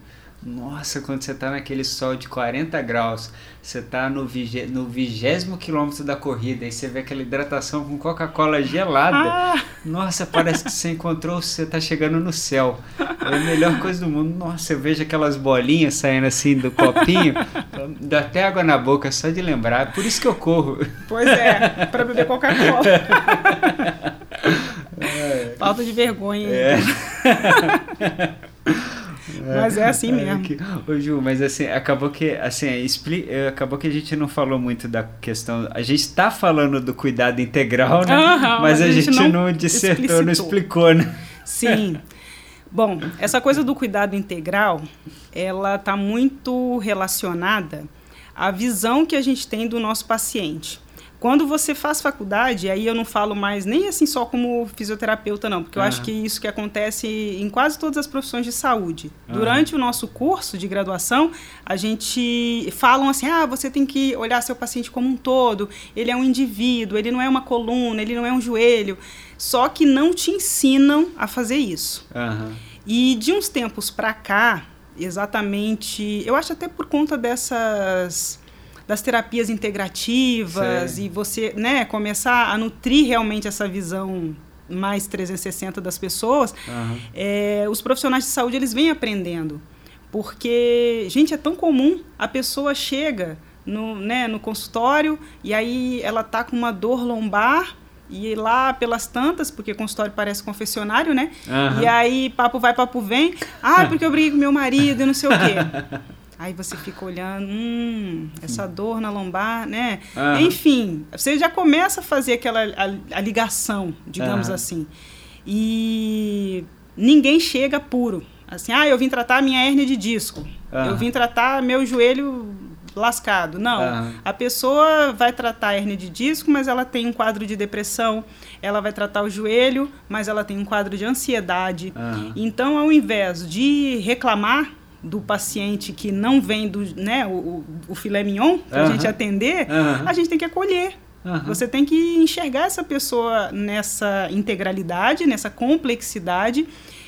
Nossa, quando você tá naquele sol de 40 graus, você tá no, no vigésimo quilômetro da corrida e você vê aquela hidratação com Coca-Cola gelada. Ah, Nossa, parece que você encontrou, você tá chegando no céu. É a melhor coisa do mundo. Nossa, eu vejo aquelas bolinhas saindo assim do copinho, dá até água na boca só de lembrar. É por isso que eu corro. pois é, para beber Coca-Cola. Falta de vergonha. É. Mas é assim mesmo. que- Ô Ju, mas assim, acabou que assim, expli... eh, acabou que a gente não falou muito da questão. A gente está falando do cuidado integral, né? Aham, mas, a gente, não, não dissertou, não explicitou. explicou, né? Sim. Bom, essa coisa do cuidado integral, ela está muito relacionada à visão que a gente tem do nosso paciente. Quando você faz faculdade, aí eu não falo mais nem assim só como fisioterapeuta, não, porque eu Aham. acho que isso que acontece em quase todas as profissões de saúde. Aham. Durante o nosso curso de graduação, a gente falam assim: ah, você tem que olhar seu paciente como um todo, ele é um indivíduo, ele não é uma coluna, ele não é um joelho. Só que não te ensinam a fazer isso. Aham. E de uns tempos para cá, exatamente, eu acho até por conta dessas das terapias integrativas Sei. e você, né, começar a nutrir realmente essa visão mais 360 das pessoas, Aham. é, os profissionais de saúde eles vêm aprendendo. Porque, gente, é tão comum, a pessoa chega no, né, no consultório e aí ela tá com uma dor lombar e lá pelas tantas, porque consultório parece confessionário, né? Aham. E aí papo vai, papo vem. Ah, porque eu briguei com meu marido e não sei o quê. Aí você fica olhando, hum, essa dor na lombar, né? Enfim, você já começa a fazer aquela a, a ligação, digamos assim. E ninguém chega puro. Assim, ah, eu vim tratar a minha hérnia de disco. Eu vim tratar meu joelho lascado. Não. A pessoa vai tratar a hérnia de disco, mas ela tem um quadro de depressão. Ela vai tratar o joelho, mas ela tem um quadro de ansiedade. Aham. Então, ao invés de reclamar do paciente que não vem do, né, o, o, filé mignon para a Aham. gente atender, Aham. a gente tem que acolher. Aham. Você tem que enxergar essa pessoa nessa integralidade, nessa complexidade,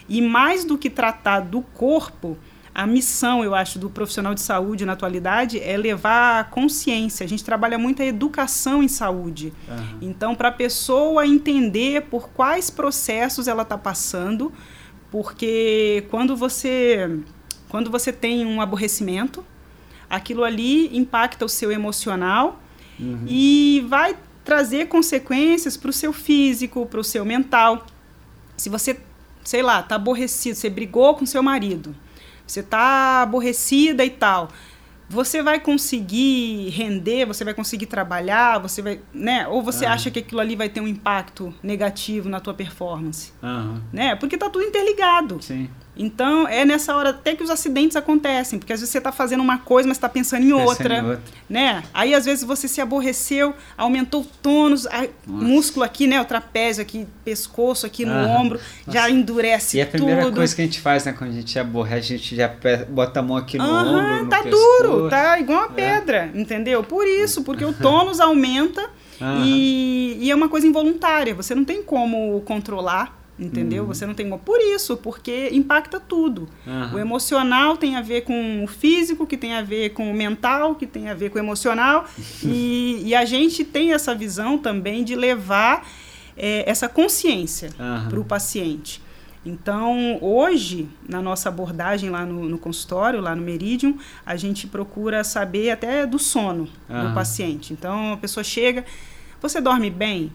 e mais do que tratar do corpo, a missão, eu acho, do profissional de saúde na atualidade é levar a consciência. A gente trabalha muito a educação em saúde. Aham. Então, para a pessoa entender por quais processos ela está passando, porque quando você Quando você tem um aborrecimento, aquilo ali impacta o seu emocional uhum. e vai trazer consequências para o seu físico, para o seu mental. Se você, sei lá, está aborrecido, você brigou com seu marido, você está aborrecida e tal, você vai conseguir render, você vai conseguir trabalhar, você vai, né? Ou você uhum. acha que aquilo ali vai ter um impacto negativo na tua performance, uhum. né? Porque tá tudo interligado. Sim. Então, é nessa hora até que os acidentes acontecem, porque às vezes você está fazendo uma coisa, mas está pensando em outra, em outra, né? Aí, às vezes, você se aborreceu, aumentou o tônus, o músculo aqui, né? O trapézio aqui, pescoço aqui no ombro, nossa. já endurece tudo. E a primeira tudo. coisa que a gente faz, né? Quando a gente aborrece, a gente já bota a mão aqui no ombro, no tá pescoço. duro, tá igual uma é. pedra, é. entendeu? Por isso, porque o tônus aumenta e, e é uma coisa involuntária, você não tem como controlar entendeu? Uhum. Você não tem por isso, porque impacta tudo. Uhum. O emocional tem a ver com o físico, que tem a ver com o mental, que tem a ver com o emocional, e, e, a gente tem essa visão também de levar é, essa consciência uhum. para o paciente. Então, hoje, na nossa abordagem lá no, no, consultório, lá no Meridium, a gente procura saber até do sono do paciente. Então, a pessoa chega, você dorme bem?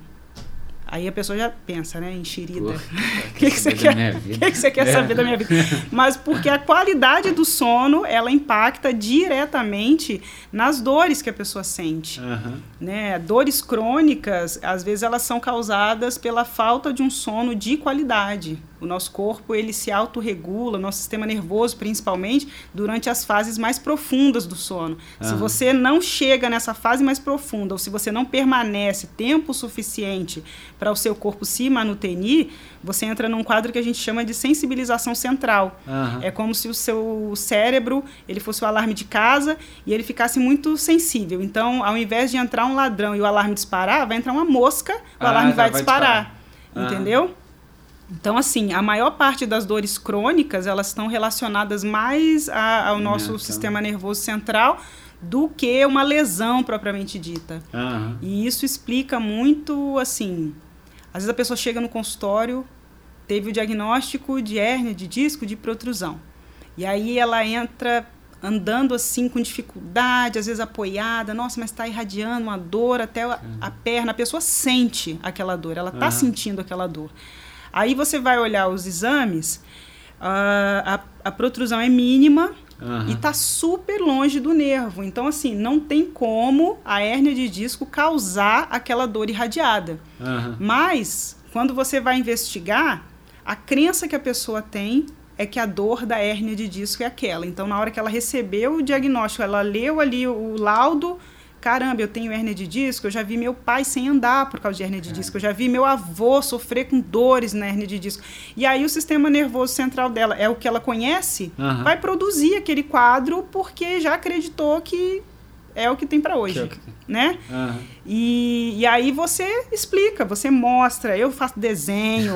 Aí a pessoa já pensa, né, enxerida. O que, que, você quer? Que, que você quer saber da minha vida? Mas porque a qualidade do sono, ela impacta diretamente nas dores que a pessoa sente. Uhum. Né? Dores crônicas, às vezes elas são causadas pela falta de um sono de qualidade. O nosso corpo ele se autorregula, nosso sistema nervoso principalmente, durante as fases mais profundas do sono. Uhum. Se você não chega nessa fase mais profunda, ou se você não permanece tempo suficiente para o seu corpo se manutenir, você entra num quadro que a gente chama de sensibilização central. Uhum. É como se o seu cérebro ele fosse o alarme de casa e ele ficasse muito sensível. Então, ao invés de entrar um ladrão e o alarme disparar, vai entrar uma mosca, o ah, alarme vai, vai disparar. disparar. Entendeu? Então, assim, a maior parte das dores crônicas, elas estão relacionadas mais a, ao nosso então. sistema nervoso central do que uma lesão propriamente dita. Uhum. E isso explica muito, assim, às vezes a pessoa chega no consultório, teve o diagnóstico de hérnia de disco de protrusão. E aí ela entra andando assim com dificuldade, às vezes apoiada, nossa, mas está irradiando uma dor até a, a, perna, a pessoa sente aquela dor, ela está uhum. sentindo aquela dor. Aí você vai olhar os exames, uh, a, a protrusão é mínima uhum. e está super longe do nervo. Então, assim, não tem como a hérnia de disco causar aquela dor irradiada. Uhum. Mas, quando você vai investigar, a crença que a pessoa tem é que a dor da hérnia de disco é aquela. Então, na hora que ela recebeu o diagnóstico, ela leu ali o laudo caramba, eu tenho hernia de disco, eu já vi meu pai sem andar por causa de hernia de é. disco, eu já vi meu avô sofrer com dores na hernia de disco. E aí o sistema nervoso central dela é o que ela conhece, uhum. vai produzir aquele quadro porque já acreditou que é o que tem para hoje, que... né? Uhum. E, e aí você explica, você mostra, eu faço desenho,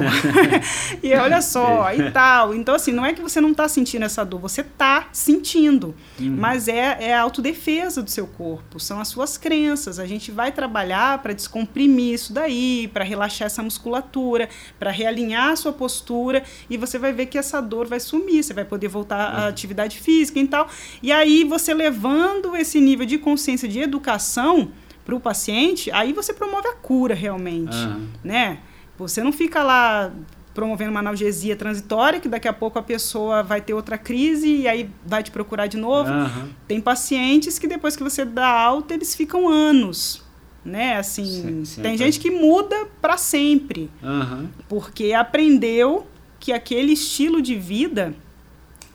e olha só, e tal. Então, assim, não é que você não está sentindo essa dor, você está sentindo, uhum. mas é, é a autodefesa do seu corpo, são as suas crenças. A gente vai trabalhar para descomprimir isso daí, para relaxar essa musculatura, para realinhar a sua postura, e você vai ver que essa dor vai sumir, você vai poder voltar uhum. à atividade física e tal. E aí, você levando esse nível de consciência de educação, para o paciente, aí você promove a cura realmente, uhum. né? Você não fica lá promovendo uma analgesia transitória, que daqui a pouco a pessoa vai ter outra crise e aí vai te procurar de novo. Uhum. Tem pacientes que depois que você dá alta, eles ficam anos, né? Assim, sim, sim, tem gente que muda para sempre, uhum. porque aprendeu que aquele estilo de vida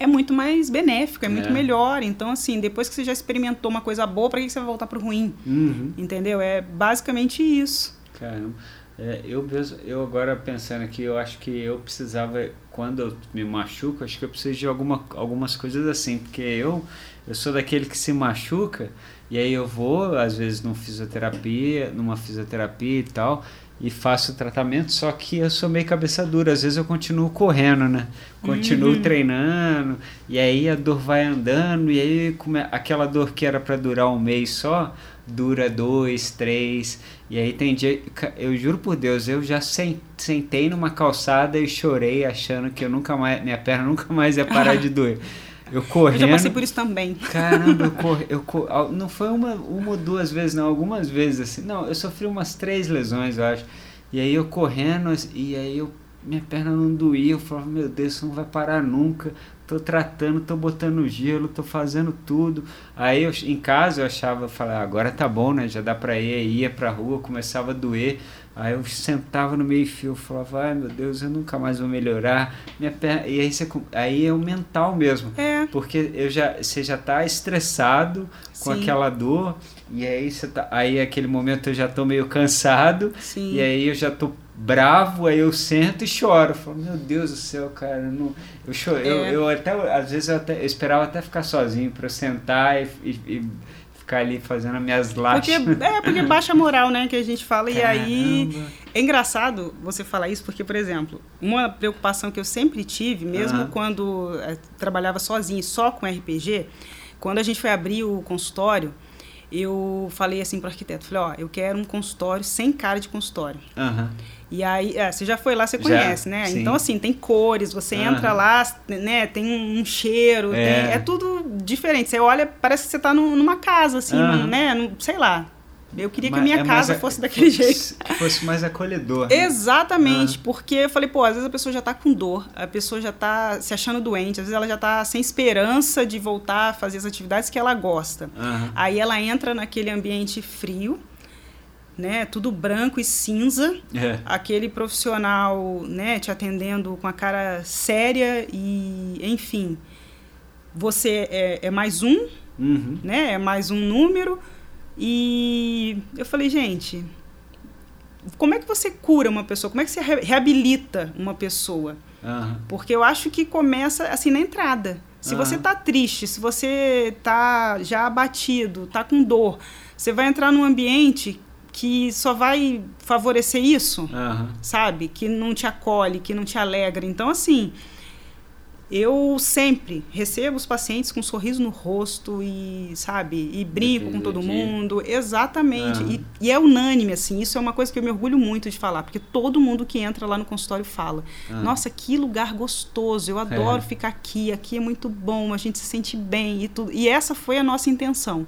é muito mais benéfico, é muito é. melhor. Então, assim, depois que você já experimentou uma coisa boa, para que você vai voltar para o ruim? Uhum. Entendeu? É basicamente isso. Caramba. É, eu, eu agora pensando aqui, eu acho que eu precisava, quando eu me machuco, acho que eu preciso de alguma, algumas coisas assim, porque eu, eu sou daquele que se machuca e aí eu vou, às vezes, numa fisioterapia, numa fisioterapia e tal, e faço tratamento, só que eu sou meio cabeça dura, às vezes eu continuo correndo, né? Continuo uhum. treinando, e aí a dor vai andando, e aí aquela dor que era para durar um mês só, dura dois, três, e aí tem dia, eu juro por Deus, eu já sentei numa calçada e chorei achando que eu nunca mais, minha perna nunca mais ia parar de doer. Eu correndo. Eu já passei por isso também. Caramba, eu corri. Eu cor... Não foi uma, uma ou duas vezes, não, algumas vezes assim. Não, eu sofri umas três lesões, eu acho. E aí eu correndo, e aí eu, minha perna não doía. Eu falava, meu Deus, isso não vai parar nunca. Tô tratando, tô botando gelo, tô fazendo tudo. Aí eu, em casa eu achava, eu falava, agora tá bom, né? Já dá pra ir, ia pra rua, começava a doer. Aí eu sentava no meio fio, falava, ai meu Deus, eu nunca mais vou melhorar. Minha perna... E aí, você, aí é o mental mesmo. É. Porque eu já, você já tá estressado com Sim. aquela dor, e aí você tá. Aí aquele momento eu já tô meio cansado, Sim. e aí eu já tô bravo, aí eu sento e choro. Falo, meu Deus do céu, cara, eu não. Eu, choro, é. eu, eu até, às vezes eu, até, eu esperava até ficar sozinho para sentar e, e, e ficar ali fazendo as minhas. Porque, é, porque baixa moral, né, que a gente fala. Caramba. E aí, é engraçado você falar isso, porque, por exemplo, uma preocupação que eu sempre tive, mesmo quando é, trabalhava sozinho, só com RPG, quando a gente foi abrir o consultório, eu falei assim para o arquiteto, falei, ó, eu quero um consultório sem cara de consultório. Uhum. E aí, é, você já foi lá, você conhece, já, né? Sim. Então, assim, tem cores, você uhum. entra lá, né? Tem um cheiro, é, tem, é tudo diferente. Você olha, parece que você está numa casa, assim, uhum. né? Num, sei lá. Eu queria que a minha é casa fosse daquele jeito. Que fosse mais acolhedor. Né? Exatamente, porque eu falei, pô, às vezes a pessoa já está com dor, a pessoa já está se achando doente, às vezes ela já está sem esperança de voltar a fazer as atividades que ela gosta. Aí ela entra naquele ambiente frio, né, tudo branco e cinza, é. aquele profissional, né, te atendendo com a cara séria e, enfim, você é, é mais um, uhum. né, é mais um número e eu falei, gente, como é que você cura uma pessoa? Como é que você reabilita uma pessoa? Uhum. Porque eu acho que começa assim na entrada. Se uhum. você está triste, se você está já abatido, está com dor, você vai entrar num ambiente que só vai favorecer isso, uhum. sabe? Que não te acolhe, que não te alegra. Então, assim, eu sempre recebo os pacientes com um sorriso no rosto e, sabe, e brinco com todo mundo. Exatamente. E, e, é unânime, assim. Isso é uma coisa que eu me orgulho muito de falar, porque todo mundo que entra lá no consultório fala: uhum. Nossa, que lugar gostoso, eu adoro é. ficar aqui, aqui é muito bom, a gente se sente bem e tudo. E essa foi a nossa intenção.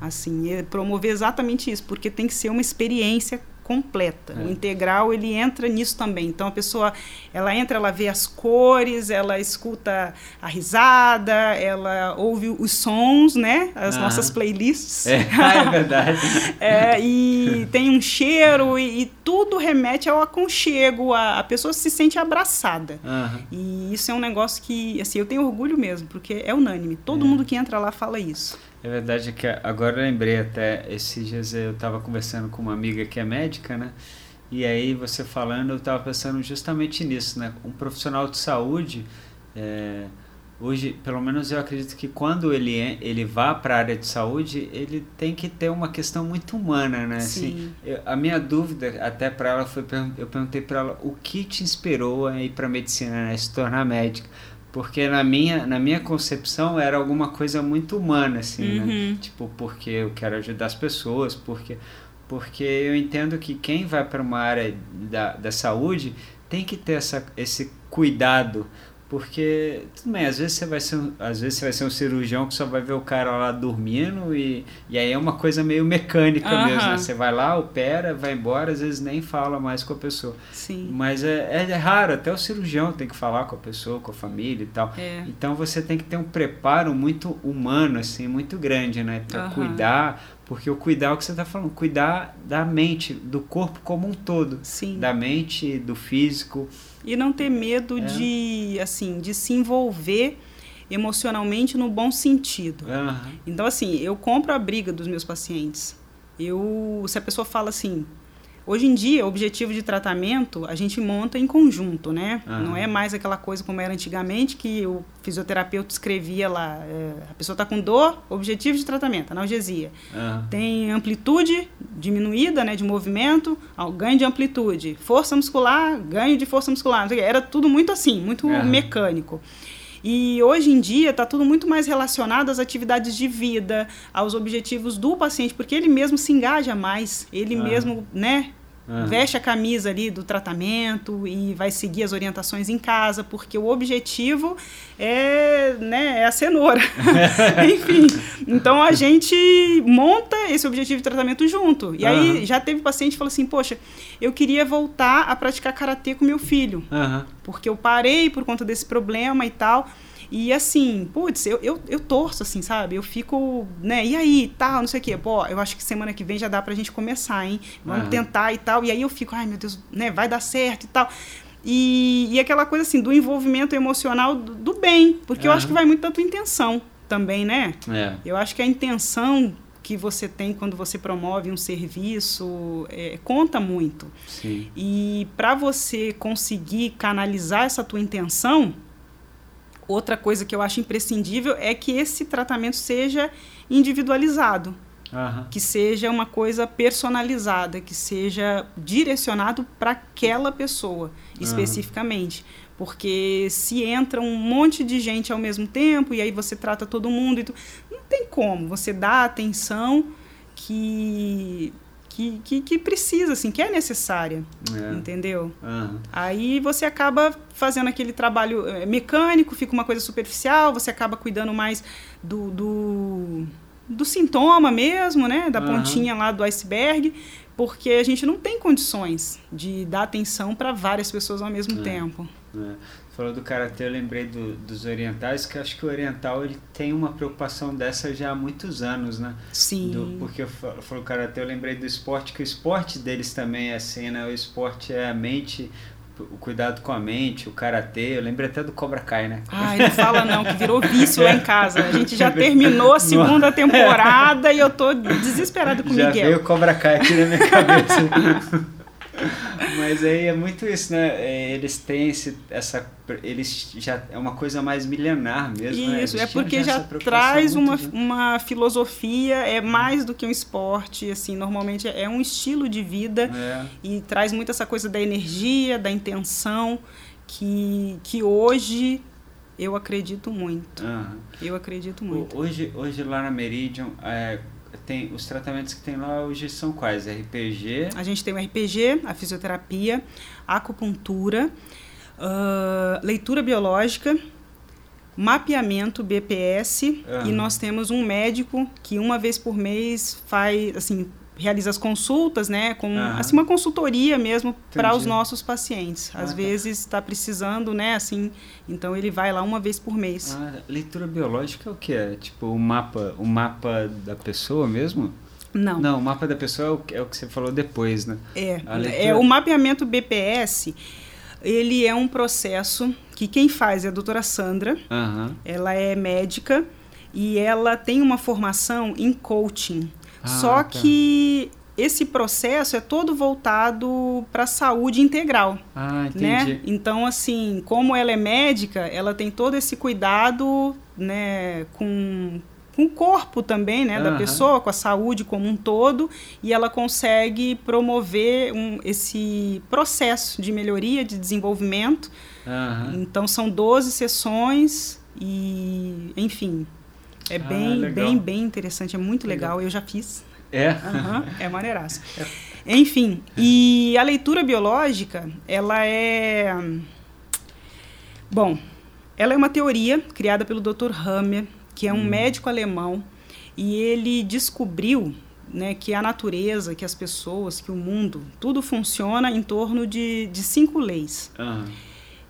Assim, é promover exatamente isso, porque tem que ser uma experiência completa. É. O integral ele entra nisso também. Então a pessoa ela entra, ela vê as cores, ela escuta a risada, ela ouve os sons, né? As ah. nossas playlists. É, é verdade. é, e tem um cheiro e, e, tudo remete ao aconchego. A, a pessoa se sente abraçada. Uhum. E isso é um negócio que assim eu tenho orgulho mesmo, porque é unânime. Todo é. mundo que entra lá fala isso. É verdade que agora eu lembrei até, esses dias eu estava conversando com uma amiga que é médica, né? E aí você falando, eu estava pensando justamente nisso, né? Um profissional de saúde, é, hoje, pelo menos eu acredito que quando ele, é, ele vá para a área de saúde, ele tem que ter uma questão muito humana, né? Sim. Assim, eu, a minha dúvida até para ela foi, eu perguntei para ela o que te inspirou a ir para medicina, né? Se tornar médica porque na minha, na minha concepção era alguma coisa muito humana, assim, né? uhum. né? Tipo, porque eu quero ajudar as pessoas, porque, porque eu entendo que quem vai para uma área da, da saúde tem que ter essa, esse cuidado porque, tudo bem, às vezes você vai ser, às vezes você vai ser um cirurgião que só vai ver o cara lá dormindo e, e aí é uma coisa meio mecânica mesmo, né? Você vai lá, opera, vai embora, às vezes nem fala mais com a pessoa. Sim. Mas é, é, é raro, até o cirurgião tem que falar com a pessoa, com a família e tal. É. Então você tem que ter um preparo muito humano, assim, muito grande, né? Pra cuidar, porque o cuidar é o que você está falando, cuidar da mente, do corpo como um todo. Sim. Da mente, do físico e não ter medo é. de assim de se envolver emocionalmente no bom sentido. Uhum. Então assim, eu compro a briga dos meus pacientes. Eu, se a pessoa fala assim, Hoje em dia, o objetivo de tratamento a gente monta em conjunto, né? Uhum. Não é mais aquela coisa como era antigamente, que o fisioterapeuta escrevia lá, é, a pessoa está com dor, objetivo de tratamento, analgesia. Uhum. Tem amplitude diminuída, né, de movimento, ganho de amplitude. Força muscular, ganho de força muscular. Era tudo muito assim, muito uhum. mecânico. E hoje em dia está tudo muito mais relacionado às atividades de vida, aos objetivos do paciente, porque ele mesmo se engaja mais, ele mesmo, né, Uhum. Veste a camisa ali do tratamento e vai seguir as orientações em casa, porque o objetivo é, né, é a cenoura. Enfim, então a gente monta esse objetivo de tratamento junto. E uhum. aí já teve paciente que falou assim: Poxa, eu queria voltar a praticar karatê com meu filho, uhum. porque eu parei por conta desse problema e tal. E assim, putz, eu, eu, eu torço, assim, sabe? Eu fico, né? E aí, tal, não sei o quê. Pô, eu acho que semana que vem já dá pra gente começar, hein? Vamos uhum. tentar e tal. E aí eu fico, ai meu Deus, né? Vai dar certo e tal. E, e aquela coisa assim, do envolvimento emocional do, do bem. Porque uhum. eu acho que vai muito da tua intenção também, né? É. Eu acho que a intenção que você tem quando você promove um serviço é, conta muito. Sim. E para você conseguir canalizar essa tua intenção, Outra coisa que eu acho imprescindível é que esse tratamento seja individualizado. Uhum. Que seja uma coisa personalizada, que seja direcionado para aquela pessoa especificamente. Uhum. Porque se entra um monte de gente ao mesmo tempo e aí você trata todo mundo, e tu, não tem como. Você dá atenção que que, que, que, precisa, assim, que é necessária, é. entendeu? Uhum. Aí você acaba fazendo aquele trabalho eh, mecânico, fica uma coisa superficial, você acaba cuidando mais do, do, do sintoma mesmo, né? Da uhum. pontinha lá do iceberg, porque a gente não tem condições de dar atenção para várias pessoas ao mesmo é. tempo. É falou do karatê, eu lembrei do, dos orientais, que acho que o oriental ele tem uma preocupação dessa já há muitos anos, né? Sim. Do, porque eu falo karatê, eu lembrei do esporte, que o esporte deles também é assim, né? O esporte é a mente, o cuidado com a mente, o karatê. Eu lembrei até do Cobra Kai, né? Ai, não fala não, que virou vício lá em casa. A gente já terminou a segunda temporada e eu tô desesperado com o já Miguel. Já veio o Cobra Kai aqui na minha cabeça. Mas aí é muito isso, né? É, eles têm esse, essa. Eles já. É uma coisa mais milenar mesmo. Né? Isso, né? é porque já traz uma, de... uma filosofia, é mais do que um esporte, assim, normalmente é um estilo de vida é. e traz muito essa coisa da energia, da intenção, que, que hoje eu acredito muito. Uhum. Eu acredito muito. Hoje, hoje lá na Meridian, é, tem os tratamentos que tem lá hoje são quais? RPG? A gente tem o RPG, a fisioterapia, a acupuntura, uh, leitura biológica, mapeamento BPS uhum. e nós temos um médico que uma vez por mês faz assim realiza as consultas, né, com uhum. assim uma consultoria mesmo para os nossos pacientes. Às ah, vezes está precisando, né, assim, então ele vai lá uma vez por mês. Ah, leitura biológica é o que é? Tipo o mapa, o mapa da pessoa mesmo? Não. Não, o mapa da pessoa é o, é o que você falou depois, né? É, leitura... é o mapeamento BPS. Ele é um processo que quem faz é a doutora Sandra. Uhum. Ela é médica e ela tem uma formação em coaching. Ah, Só tá. que esse processo é todo voltado para a saúde integral. Ah, entendi. Né? Então, assim, como ela é médica, ela tem todo esse cuidado né, com, com o corpo também né, da pessoa, com a saúde como um todo, e ela consegue promover um, esse processo de melhoria, de desenvolvimento. Então, são 12 sessões e, enfim, é bem, ah, bem, bem interessante, é muito legal. legal. Eu já fiz. É? Uhum, é maneiraço. É. Enfim, e a leitura biológica, ela é... Bom, ela é uma teoria criada pelo Dr. Hammer, que é um hum. médico alemão, e ele descobriu né, que a natureza, que as pessoas, que o mundo, tudo funciona em torno de, de cinco leis. Uhum.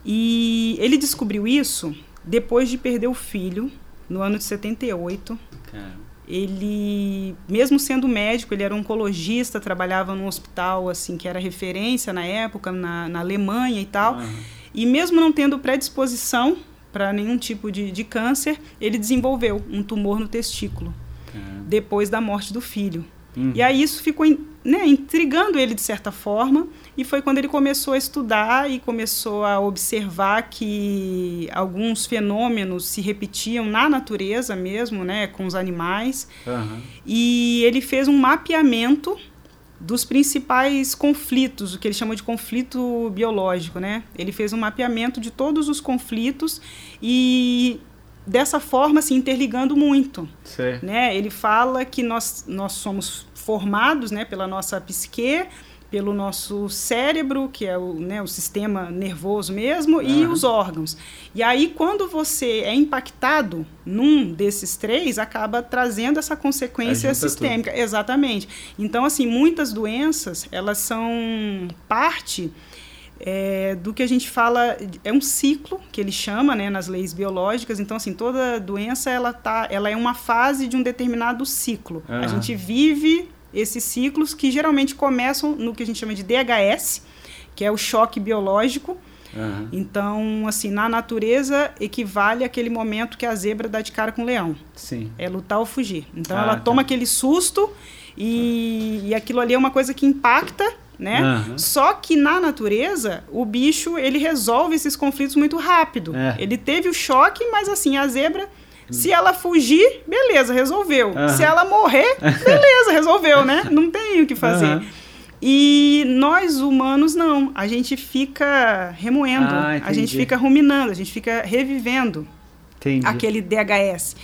E ele descobriu isso depois de perder o filho no ano de 78. Caramba. Ele, mesmo sendo médico, ele era oncologista, trabalhava num hospital assim que era referência na época, na, na Alemanha e tal. Uhum. E mesmo não tendo predisposição para nenhum tipo de, de câncer, ele desenvolveu um tumor no testículo depois da morte do filho. Uhum. E aí isso ficou né, intrigando ele de certa forma, e foi quando ele começou a estudar e começou a observar que alguns fenômenos se repetiam na natureza mesmo, né, com os animais. Uhum. E ele fez um mapeamento dos principais conflitos, o que ele chama de conflito biológico, né? Ele fez um mapeamento de todos os conflitos e dessa forma se interligando muito, né? Ele fala que nós nós somos formados, né, pela nossa psique, pelo nosso cérebro, que é o, né, o sistema nervoso mesmo, uhum. e os órgãos. E aí, quando você é impactado num desses três, acaba trazendo essa consequência sistêmica. Tudo. Exatamente. Então, assim, muitas doenças, elas são parte é, do que a gente fala é um ciclo que ele chama né, nas leis biológicas então assim toda doença ela tá ela é uma fase de um determinado ciclo uhum. a gente vive esses ciclos que geralmente começam no que a gente chama de DHS que é o choque biológico uhum. então assim na natureza equivale àquele momento que a zebra dá de cara com o leão Sim. é lutar ou fugir então ah, ela tá. toma aquele susto e, e aquilo ali é uma coisa que impacta né? Uhum. Só que na natureza, o bicho, ele resolve esses conflitos muito rápido. É. Ele teve o choque, mas assim, a zebra, se ela fugir, beleza, resolveu. Uhum. Se ela morrer, beleza, resolveu, né? Não tem o que fazer. Uhum. E nós humanos não, a gente fica remoendo, ah, a gente fica ruminando, a gente fica revivendo entendi. aquele DHS.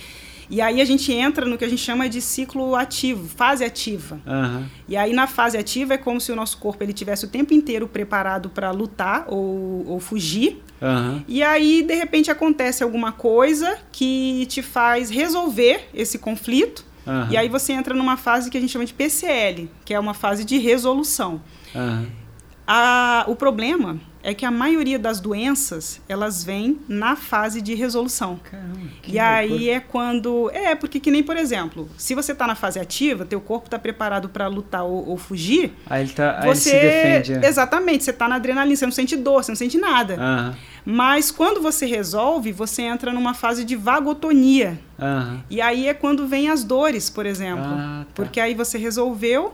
E aí a gente entra no que a gente chama de ciclo ativo, fase ativa. Uhum. E aí na fase ativa é como se o nosso corpo ele tivesse o tempo inteiro preparado para lutar ou, ou fugir. Uhum. E aí de repente acontece alguma coisa que te faz resolver esse conflito. Uhum. E aí você entra numa fase que a gente chama de PCL, que é uma fase de resolução. A, o problema é que a maioria das doenças elas vêm na fase de resolução. Caramba, e aí é quando é porque que nem por exemplo, se você está na fase ativa, teu corpo está preparado para lutar ou, ou, fugir. Aí ele, tá, você aí ele se defende. É. Exatamente, você está na adrenalina, você não sente dor, você não sente nada. Uhum. Mas quando você resolve, você entra numa fase de vagotonia. Uhum. E aí é quando vem as dores, por exemplo, ah, tá. porque aí você resolveu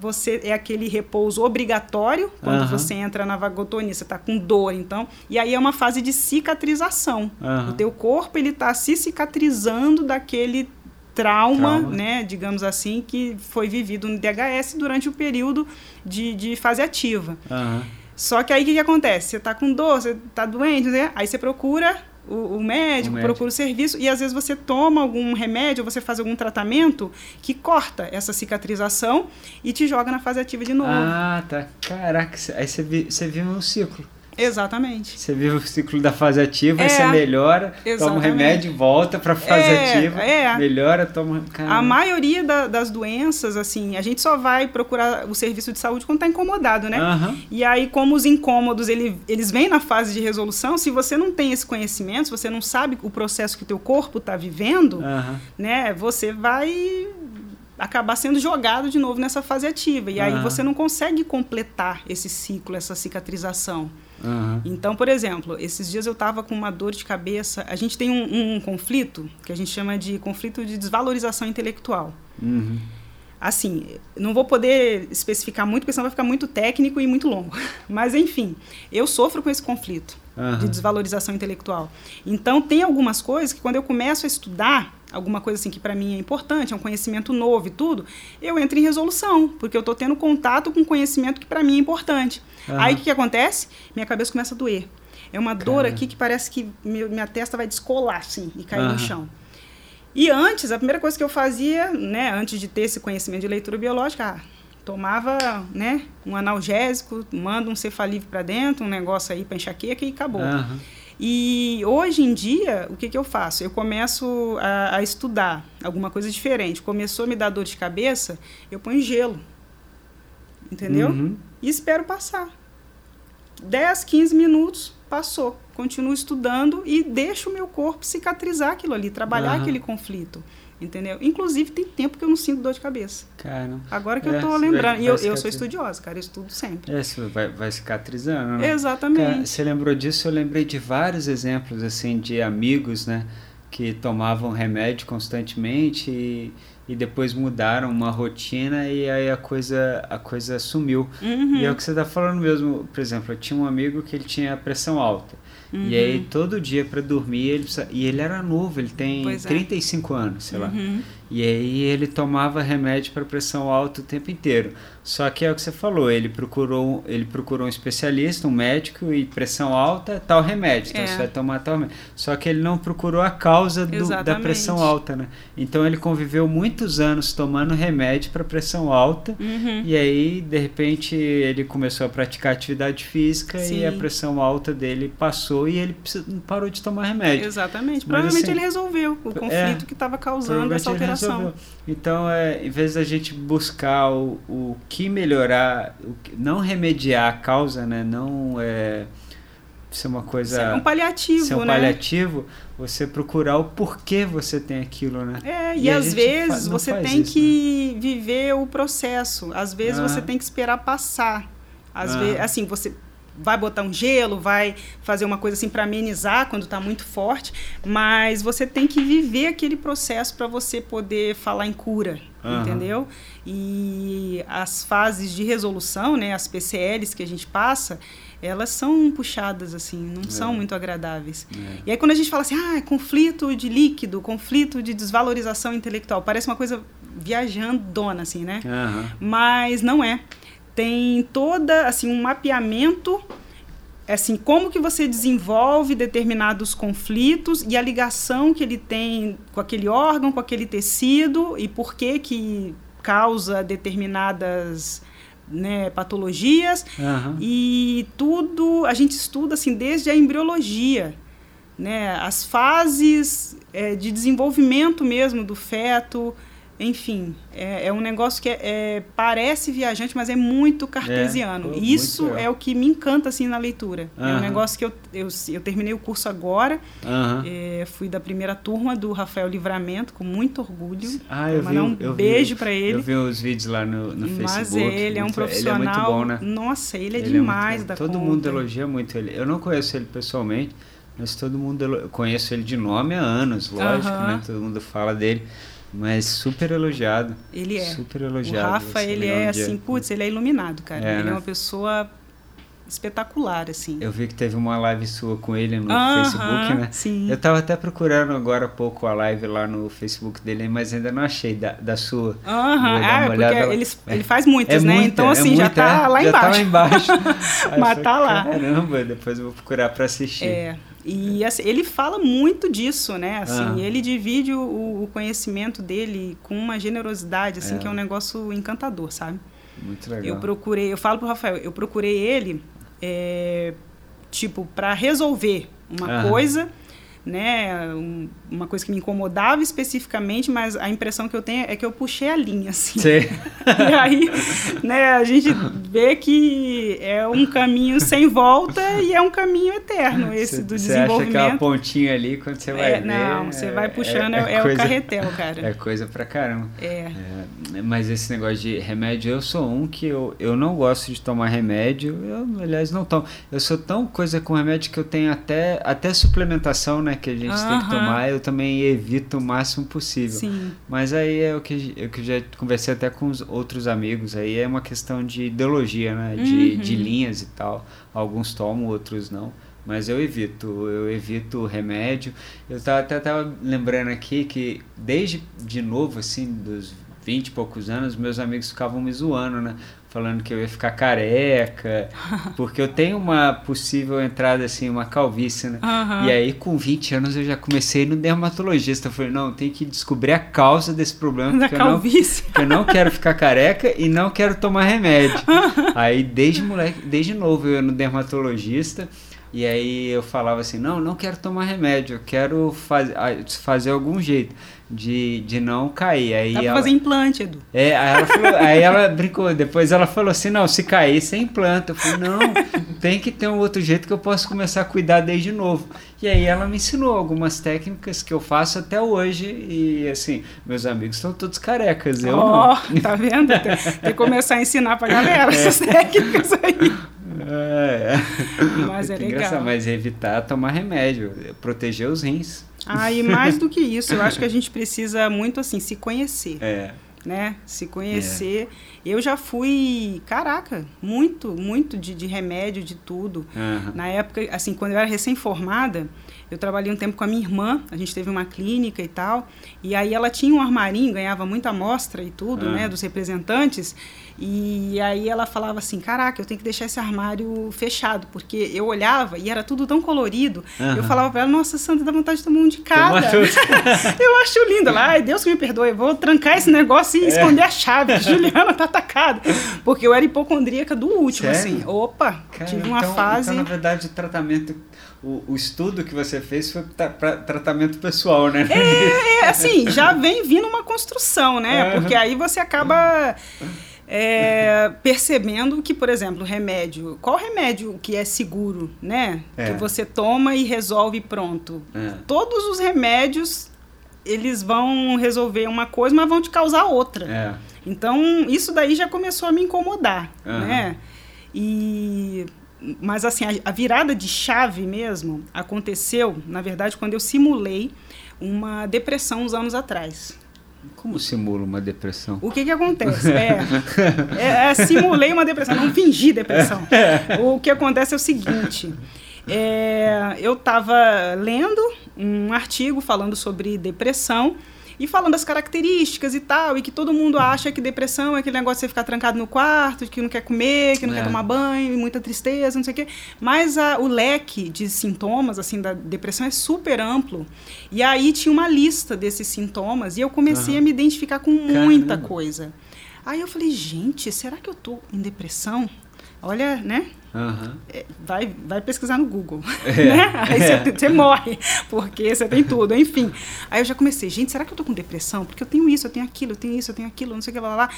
você é aquele repouso obrigatório quando uhum. você entra na vagotonia, você está com dor, então, e aí é uma fase de cicatrização. Uhum. O teu corpo ele está se cicatrizando daquele trauma, trauma, né, digamos assim, que foi vivido no DHS durante o período de, de fase ativa. Uhum. Só que aí o que, que acontece? Você está com dor, você está doente, né? aí você procura o, o, médico, o médico, procura o serviço e às vezes você toma algum remédio você faz algum tratamento que corta essa cicatrização e te joga na fase ativa de novo. Ah, tá. Caraca, aí você, você vive um ciclo. Exatamente. Você vive o ciclo da fase ativa, é, você melhora, exatamente. toma um remédio, volta para a fase é, ativa, é. melhora, toma. Caramba. A maioria da, das doenças, assim, a gente só vai procurar o serviço de saúde quando está incomodado, né? Uhum. E aí, como os incômodos ele, eles vêm na fase de resolução, se você não tem esse conhecimento, se você não sabe o processo que o teu corpo está vivendo, uhum. né? Você vai acabar sendo jogado de novo nessa fase ativa. E uhum. aí você não consegue completar esse ciclo, essa cicatrização. Uhum. Então, por exemplo, esses dias eu estava com uma dor de cabeça. A gente tem um, um, conflito que a gente chama de conflito de desvalorização intelectual. Uhum. Assim, não vou poder especificar muito, porque senão vai ficar muito técnico e muito longo. Mas, enfim, eu sofro com esse conflito uhum. de desvalorização intelectual. Então, tem algumas coisas que, quando eu começo a estudar, alguma coisa assim que para mim é importante, é um conhecimento novo e tudo, eu entro em resolução, porque eu estou tendo contato com conhecimento que para mim é importante. Uhum. Aí o que, que, acontece? Minha cabeça começa a doer. É uma dor aqui que parece que minha testa vai descolar assim e cair uhum. no chão. E antes, a primeira coisa que eu fazia, né, antes de ter esse conhecimento de leitura biológica, ah, tomava, né, um analgésico, manda um cefalívio para dentro, um negócio aí para enxaqueca e acabou. Uhum. E hoje em dia, o que, que eu faço? Eu começo a, a, estudar alguma coisa diferente. Começou a me dar dor de cabeça, eu ponho gelo. Entendeu? Uhum. E espero passar. 10, 15 minutos, passou. Continuo estudando e deixo o meu corpo cicatrizar aquilo ali, trabalhar uhum. aquele conflito. Entendeu? Inclusive, tem tempo que eu não sinto dor de cabeça. Cara. Agora que é, eu tô lembrando. Vai, e eu, eu sou estudiosa, cara, eu estudo sempre. É, isso vai, vai cicatrizando. Né? Exatamente. Cara, você lembrou disso? Eu lembrei de vários exemplos, assim, de amigos, né? Que tomavam remédio constantemente e, e depois mudaram uma rotina e aí a coisa, a coisa sumiu. Uhum. E é o que você tá falando mesmo. Por exemplo, eu tinha um amigo que ele tinha pressão alta. Uhum. E aí, todo dia para dormir, ele precisa... e ele era novo, ele tem pois 35 é. anos, sei lá. Uhum. E aí ele tomava remédio para pressão alta o tempo inteiro. Só que é o que você falou, ele procurou, ele procurou um especialista, um médico e pressão alta, tal remédio. Então É. você vai tomar tal remédio. Só que ele não procurou a causa do- da pressão alta, né? Então ele conviveu muitos anos tomando remédio para pressão alta. Uhum. E aí, de repente, ele começou a praticar atividade física Sim. e a pressão alta dele passou e ele parou de tomar remédio. Exatamente. Mas, Provavelmente assim, ele resolveu o conflito que estava causando essa alteração. Então, é, em vez da gente buscar o, o que melhorar, o que- não remediar a causa, né? Não é, ser uma coisa. É um paliativo, ser um né? paliativo, você procurar o porquê você tem aquilo, né? É, e, E às vezes você tem isso, que viver o processo. Às vezes você Aham. tem que esperar passar. Às Aham. vezes, assim, você vai botar um gelo, vai fazer uma coisa assim para amenizar quando está muito forte, mas você tem que viver aquele processo para você poder falar em cura, Aham. entendeu? E as fases de resolução, né, as PCLs que a gente passa, elas são puxadas assim, não são muito agradáveis. É. E aí quando a gente fala assim, ah, é conflito de líquido, conflito de desvalorização intelectual, parece uma coisa viajandona, assim, né? Aham. Mas não é. Tem toda, assim, um mapeamento, assim, como que você desenvolve determinados conflitos e a ligação que ele tem com aquele órgão, com aquele tecido e por que que causa determinadas né, patologias Aham. e tudo a gente estuda assim desde a embriologia, né? As fases é, de desenvolvimento mesmo do feto, enfim, é, é um negócio que é, é- parece viajante, mas é muito cartesiano. pô, E Isso muito, é. é o que me encanta assim na leitura. É um negócio que eu, eu, eu terminei o curso agora, é, fui da primeira turma do Rafael Livramento com muito orgulho. Ah, eu vi, mandar um eu beijo para ele. Eu vi os vídeos lá no, no Mas Facebook. ele é um profissional. Ele é muito bom, né? Nossa, ele é Ele demais da. Todo conta. mundo elogia muito ele. Eu não conheço ele pessoalmente, mas todo mundo eu conheço ele de nome há anos, lógico, Aham. né? Todo mundo fala dele, mas super elogiado. Ele é. Super O elogiado. Rafa, Você ele é dia. assim, putz, ele é iluminado, cara. É, ele né? é uma pessoa espetacular, assim. Eu vi que teve uma live sua com ele no Facebook, né? Sim. Eu tava até procurando agora há pouco a live lá no Facebook dele, mas ainda não achei da, da sua. Aham, ah, porque lá. ele, É. ele faz muitas, É né? muita, então, é assim, já muita, tá é. lá já embaixo. Tá lá embaixo. Aí eu Mas falei, tá lá. Caramba, depois eu vou procurar pra assistir. É, e assim, ele fala muito disso, né? Assim, Ah. ele divide o, o conhecimento dele com uma generosidade, assim, É. que é um negócio encantador, sabe? Muito legal. Eu procurei, eu falo pro Rafael, eu procurei ele, é, tipo, para resolver uma coisa, né? um- uma coisa que me incomodava especificamente, mas a impressão que eu tenho é que eu puxei a linha, assim. Sei. E aí, né, a gente vê que é um caminho sem volta e é um caminho eterno esse Cê- do cê acha aquela desenvolvimento. pontinha ali, quando você vai É, ver... não, você vai puxando, é, é o coisa- carretel, cara. É coisa pra caramba. É. É, mas esse negócio de remédio, eu sou um que eu, eu não gosto de tomar remédio. Eu, aliás, não tomo. Eu sou tão coisa com remédio que eu tenho até, até suplementação, né? Que a gente tem que tomar. Eu também evito o máximo possível. Sim. Mas aí é o que, é o que eu já conversei até com os outros amigos. Aí é uma questão de ideologia, né? De, Uhum. de linhas e tal. Alguns tomam, outros não. Mas eu evito, eu evito o remédio. Eu tava, até tava lembrando aqui que desde de novo, assim, dos 20 e poucos anos, meus amigos ficavam me zoando, né? Falando que eu ia ficar careca, porque eu tenho uma possível entrada, assim, uma calvície, né? Aham. E aí, com 20 anos, eu já comecei no dermatologista. Eu falei, não, tem que descobrir a causa desse problema, Da porque eu não, calvície. eu não quero ficar careca e não quero tomar remédio. aí, desde moleque, desde novo, eu ia no dermatologista. E aí eu falava assim, não, não quero tomar remédio, eu quero faz, fazer algum jeito de, de não cair. Aí Dá pra ela, fazer implante, Edu. é, aí ela, falou, aí ela brincou, depois ela falou assim, não, se cair, você implanta. Eu falei, não, tem que ter um outro jeito que eu posso começar a cuidar desde novo. E aí ela me ensinou algumas técnicas que eu faço até hoje e assim, meus amigos estão todos carecas, eu Ó, não. tá vendo? Tem, tem que começar a ensinar pra galera essas técnicas aí. É, Mas é legal. engraçado, mas evitar tomar remédio, proteger os rins. Ah, e mais do que isso, eu acho que a gente precisa muito, assim, se conhecer. É, né? Se conhecer. É. Eu já fui, caraca, muito, muito de, de remédio, de tudo. Uhum. Na época, assim, quando eu era recém-formada, eu trabalhei um tempo com a minha irmã, a gente teve uma clínica e tal, e aí ela tinha um armarinho, ganhava muita amostra e tudo, uhum. né, dos representantes, e aí ela falava assim, caraca, eu tenho que deixar esse armário fechado, porque eu olhava e era tudo tão colorido. Uhum. Eu falava pra ela, nossa, Santa, dá vontade de tomar um de cada. eu acho lindo. Lá, ai, Deus que me perdoe, eu vou trancar esse negócio e é. esconder a chave. Juliana tá atacada. Porque eu era hipocondríaca do último, Sério? assim. Opa, Cara, tive uma então, fase... Então, na verdade, o tratamento o, o, estudo que você fez foi para tratamento pessoal, né? É, é, assim, já vem vindo uma construção, né? Porque aí você acaba é, percebendo que, por exemplo, remédio. Qual remédio que é seguro, né? É. Que você toma e resolve pronto. É. Todos os remédios eles vão resolver uma coisa, mas vão te causar outra. É. Então, isso daí já começou a me incomodar, né? E mas assim, a, a, virada de chave mesmo aconteceu, na verdade, quando eu simulei uma depressão uns anos atrás. Como simula uma depressão? O que que acontece? É, é, é simulei uma depressão, não fingi depressão. O que acontece é o seguinte: é, eu estava lendo um artigo falando sobre depressão e falando das características e tal, e que todo mundo acha que depressão é aquele negócio de você ficar trancado no quarto, que não quer comer, que não é. quer tomar banho, muita tristeza, não sei o quê. Mas a, o leque de sintomas, assim, da depressão é super amplo. E aí tinha uma lista desses sintomas e eu comecei uhum. a me identificar com muita Caramba. coisa. Aí eu falei, gente, será que eu tô em depressão? Olha, né? Uhum. Vai, vai pesquisar no Google. É. Né? Aí você é. morre, porque você tem tudo, enfim. Aí eu já comecei, gente, será que eu tô com depressão? Porque eu tenho isso, eu tenho aquilo, eu tenho isso, eu tenho aquilo, não sei o que lá, lá.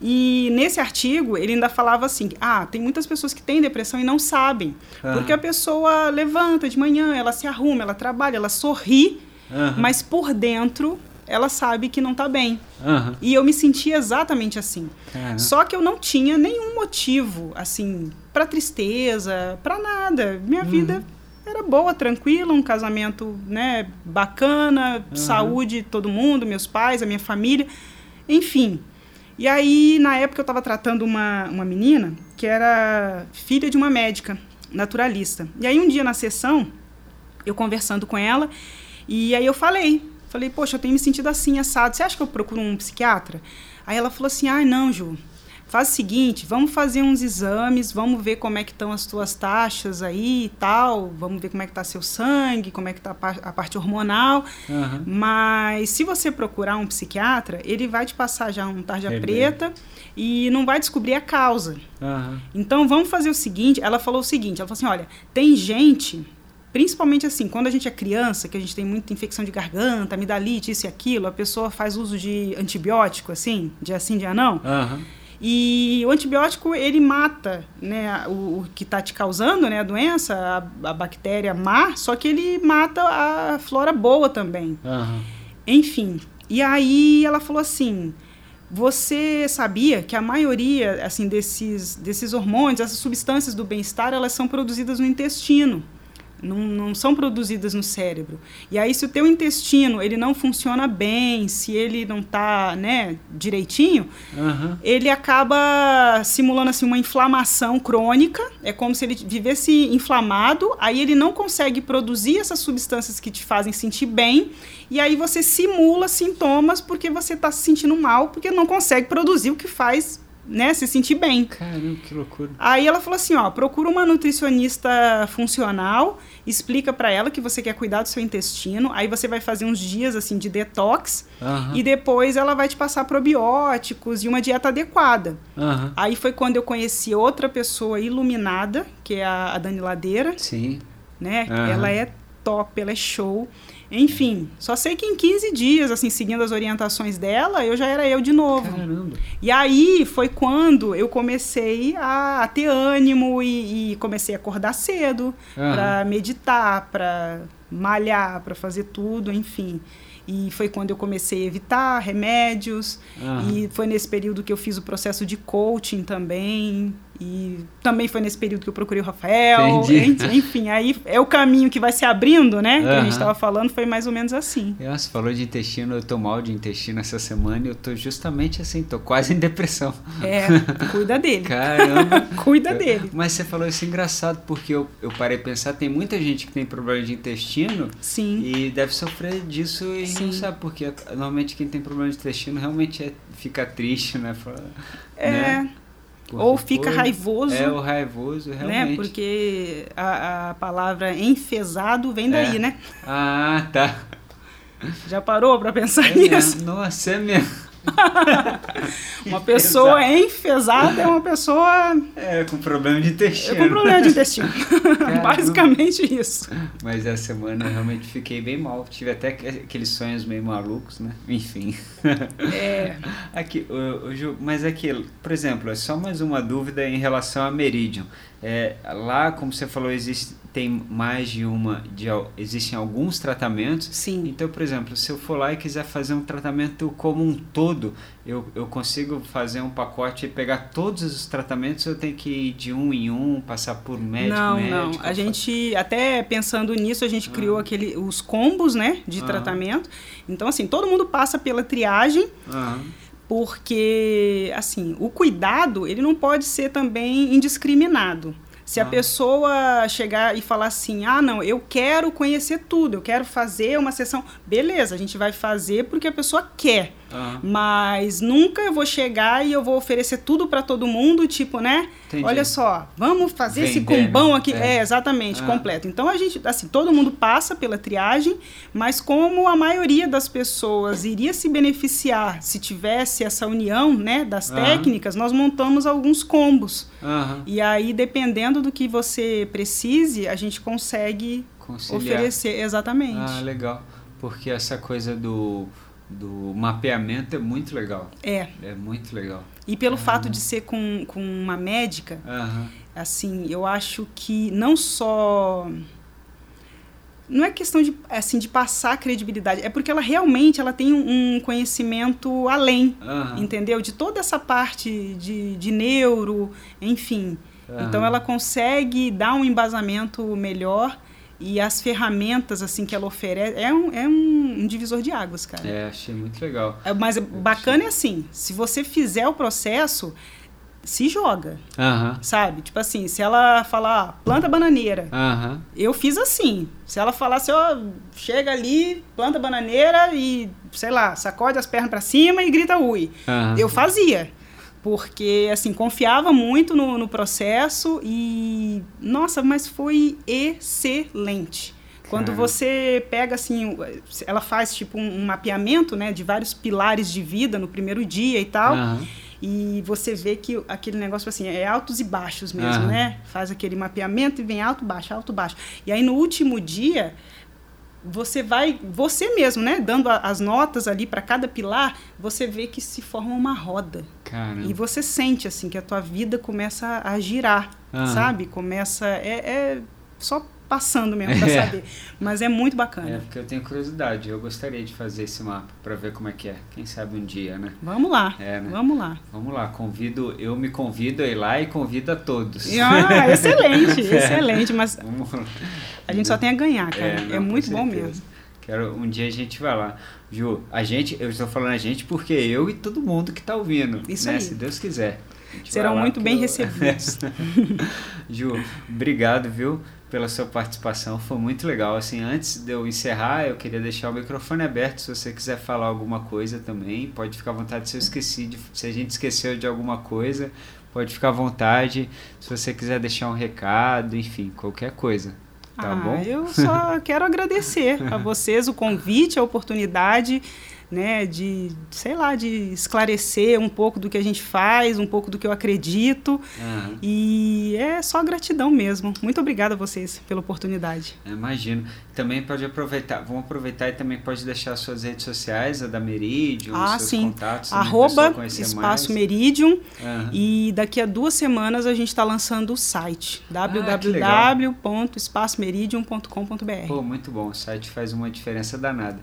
E nesse artigo, ele ainda falava assim: ah, tem muitas pessoas que têm depressão e não sabem. Uhum. Porque a pessoa levanta de manhã, ela se arruma, ela trabalha, ela sorri, uhum. mas por dentro ela sabe que não está bem. Uhum. E eu me sentia exatamente assim. Uhum. Só que eu não tinha nenhum motivo, assim, para tristeza, para nada. Minha uhum. vida era boa, tranquila, um casamento, né, bacana, saúde, todo mundo, meus pais, a minha família, enfim. E aí, na época, eu estava tratando uma, uma menina que era filha de uma médica naturalista. E aí, um dia na sessão, eu conversando com ela, e aí eu falei Falei, poxa, eu tenho me sentido assim, assado. Você acha que eu procuro um psiquiatra? Aí ela falou assim, ah, não, Ju. Faz o seguinte, vamos fazer uns exames, vamos ver como é que estão as tuas taxas aí e tal, vamos ver como é que está seu sangue, como é que está a parte hormonal. Uhum. Mas se você procurar um psiquiatra, ele vai te passar já um tarja é preta e não vai descobrir a causa. Uhum. Então vamos fazer o seguinte, ela falou o seguinte, ela falou assim, olha, tem gente Principalmente assim, quando a gente é criança, que a gente tem muita infecção de garganta, amidalite, isso e aquilo, a pessoa faz uso de antibiótico, assim, de assim, de anão. Uhum. E o antibiótico, ele mata né, o, o que está te causando né, a doença, a, a, bactéria má, só que ele mata a flora boa também. Uhum. Enfim, e aí ela falou assim, você sabia que a maioria assim desses, desses hormônios, essas substâncias do bem-estar, elas são produzidas no intestino não, não são produzidas no cérebro. E aí, se o teu intestino ele não funciona bem, se ele não está né, direitinho, uhum. ele acaba simulando assim, uma inflamação crônica. É como se ele vivesse inflamado, aí ele não consegue produzir essas substâncias que te fazem sentir bem, e aí você simula sintomas porque você está se sentindo mal, porque não consegue produzir o que faz né, se sentir bem. Caramba, que loucura. Aí ela falou assim, ó, procura uma nutricionista funcional, explica para ela que você quer cuidar do seu intestino, aí você vai fazer uns dias assim de detox uhum. e depois ela vai te passar probióticos e uma dieta adequada. Uhum. Aí foi quando eu conheci outra pessoa iluminada, que é a, a Dani Ladeira. Sim. Né? Uhum. Ela é top, ela é show. Enfim, só sei que em 15 dias, assim, seguindo as orientações dela, eu já era eu de novo. Caramba. E aí foi quando eu comecei a, a ter ânimo e, e, comecei a acordar cedo uhum. para meditar, para malhar, para fazer tudo, enfim. E foi quando eu comecei a evitar remédios. Uhum. E foi nesse período que eu fiz o processo de coaching também. E também foi nesse período que eu procurei o Rafael. Entendi. Enfim, aí é o caminho que vai se abrindo, né? Que a gente estava falando, foi mais ou menos assim. Nossa, falou de intestino, eu tô mal de intestino essa semana e eu tô justamente assim, tô quase em depressão. É, cuida dele. Caramba. Cuida dele. Mas você falou isso engraçado, porque eu, eu parei pensar, tem muita gente que tem problema de intestino Sim. e deve sofrer disso e não Sim. sabe porque normalmente quem tem problema de intestino realmente é- fica triste, né? Fala- É. né? Ou fica raivoso. É, o raivoso, né? realmente. Porque a, a palavra enfesado vem daí, É. né? Ah, tá. Já parou pra pensar É nisso? mesmo. Nossa, é mesmo. Uma pessoa enfesada é uma pessoa É, com problema de intestino. com problema de intestino. Basicamente isso. Mas essa semana eu realmente fiquei bem mal. Tive até que- aqueles sonhos meio malucos, né? Enfim. É, Aqui, ô, Ju, mas aqui, por exemplo, é só mais uma dúvida em relação a Meridian. É, lá, como você falou, existe, tem mais de uma, de, existem alguns tratamentos. sim. Então, por exemplo, se eu for lá e quiser fazer um tratamento como um todo, eu, eu consigo fazer um pacote e pegar todos os tratamentos ou eu tenho que ir de um em um, passar por médico, não, médico? não. A gente, até pensando nisso, a gente criou aquele, os combos, né, de Ah. tratamento. Então, assim, todo mundo passa pela triagem, Aham. porque, assim, o cuidado, ele não pode ser também indiscriminado. Se a Ah. pessoa chegar e falar assim, ah, não, eu quero conhecer tudo, eu quero fazer uma sessão, beleza, a gente vai fazer porque a pessoa quer. Mas nunca eu vou chegar e eu vou oferecer tudo para todo mundo, tipo, né? Entendi. Olha só, vamos fazer esse Vendendo, combão aqui. é. É, exatamente, Ah. completo. Então a gente, assim, todo mundo passa pela triagem, mas como a maioria das pessoas iria se beneficiar se tivesse essa união, né, das técnicas, nós montamos alguns combos. E aí, dependendo do que você precise, a gente consegue Conciliar. oferecer. Exatamente. Ah, legal. Porque essa coisa do, do mapeamento é muito legal. É. É muito legal. E pelo fato de ser com, com uma médica, Aham. assim, eu acho que não só não é questão de assim de passar credibilidade, é porque ela realmente ela tem um conhecimento além, Aham. entendeu? De toda essa parte de, de neuro, enfim. Então ela consegue dar um embasamento melhor e as ferramentas assim que ela oferece é um, é um, divisor de águas, cara. É, achei muito legal. É, Mas bacana é assim, se você fizer o processo, se joga, sabe? Tipo assim, se ela falar ah, planta bananeira, eu fiz assim. Se ela falasse, ó, chega ali, planta bananeira e, sei lá, sacode as pernas pra cima e grita ui. Eu fazia. Porque, assim, confiava muito no, no processo e, nossa, mas foi excelente. Quando você pega, assim, ela faz, tipo, um, um mapeamento, né, de vários pilares de vida no primeiro dia e tal. Aham. E você vê que aquele negócio assim é altos e baixos mesmo, Aham. né? Faz aquele mapeamento e vem alto, baixo, alto, baixo. E aí no último dia você vai, você mesmo, né, dando a- as notas ali para cada pilar, você vê que se forma uma roda. Caramba. E você sente assim que a tua vida começa a girar, Aham. sabe? Começa é, é só passando mesmo para É. saber. Mas é muito É, bacana. porque eu tenho curiosidade. Eu gostaria de fazer esse mapa pra ver como é que é. Quem sabe um dia, né? Vamos lá. É, né? Vamos lá. Vamos lá, convido, eu me convido a ir lá e convido a todos. Ah, excelente, É. excelente, mas a gente só tem a ganhar, cara. É, não, com muito bom mesmo. Quero um dia a gente vai lá. Ju, a gente, eu estou falando a gente porque eu e todo mundo que está ouvindo, Isso né? aí. Se Deus quiser. Serão muito bem eu- recebidos. Ju, obrigado, viu, pela sua participação. Foi muito legal. Assim, antes de eu encerrar, eu queria deixar o microfone aberto. Se você quiser falar alguma coisa também, pode ficar à vontade. Se eu esqueci, de, se a gente esqueceu de alguma coisa, pode ficar à vontade. Se você quiser deixar um recado, enfim, qualquer coisa. Tá ah, bom? eu só quero agradecer a vocês o convite, a oportunidade, né, de, sei lá, de esclarecer um pouco do que a gente faz, um pouco do que eu acredito. Aham. E é só gratidão mesmo. Muito obrigada a vocês pela oportunidade. É, Imagino. Também pode aproveitar, vamos aproveitar e também pode deixar suas redes sociais, a da Meridium, Ah, seus sim. contatos. Arroba Espaço mais. Meridium. Aham. E daqui a duas semanas a gente está lançando o site Ah, www.espacomeridium.com.br. Pô, muito bom. O site faz uma diferença danada.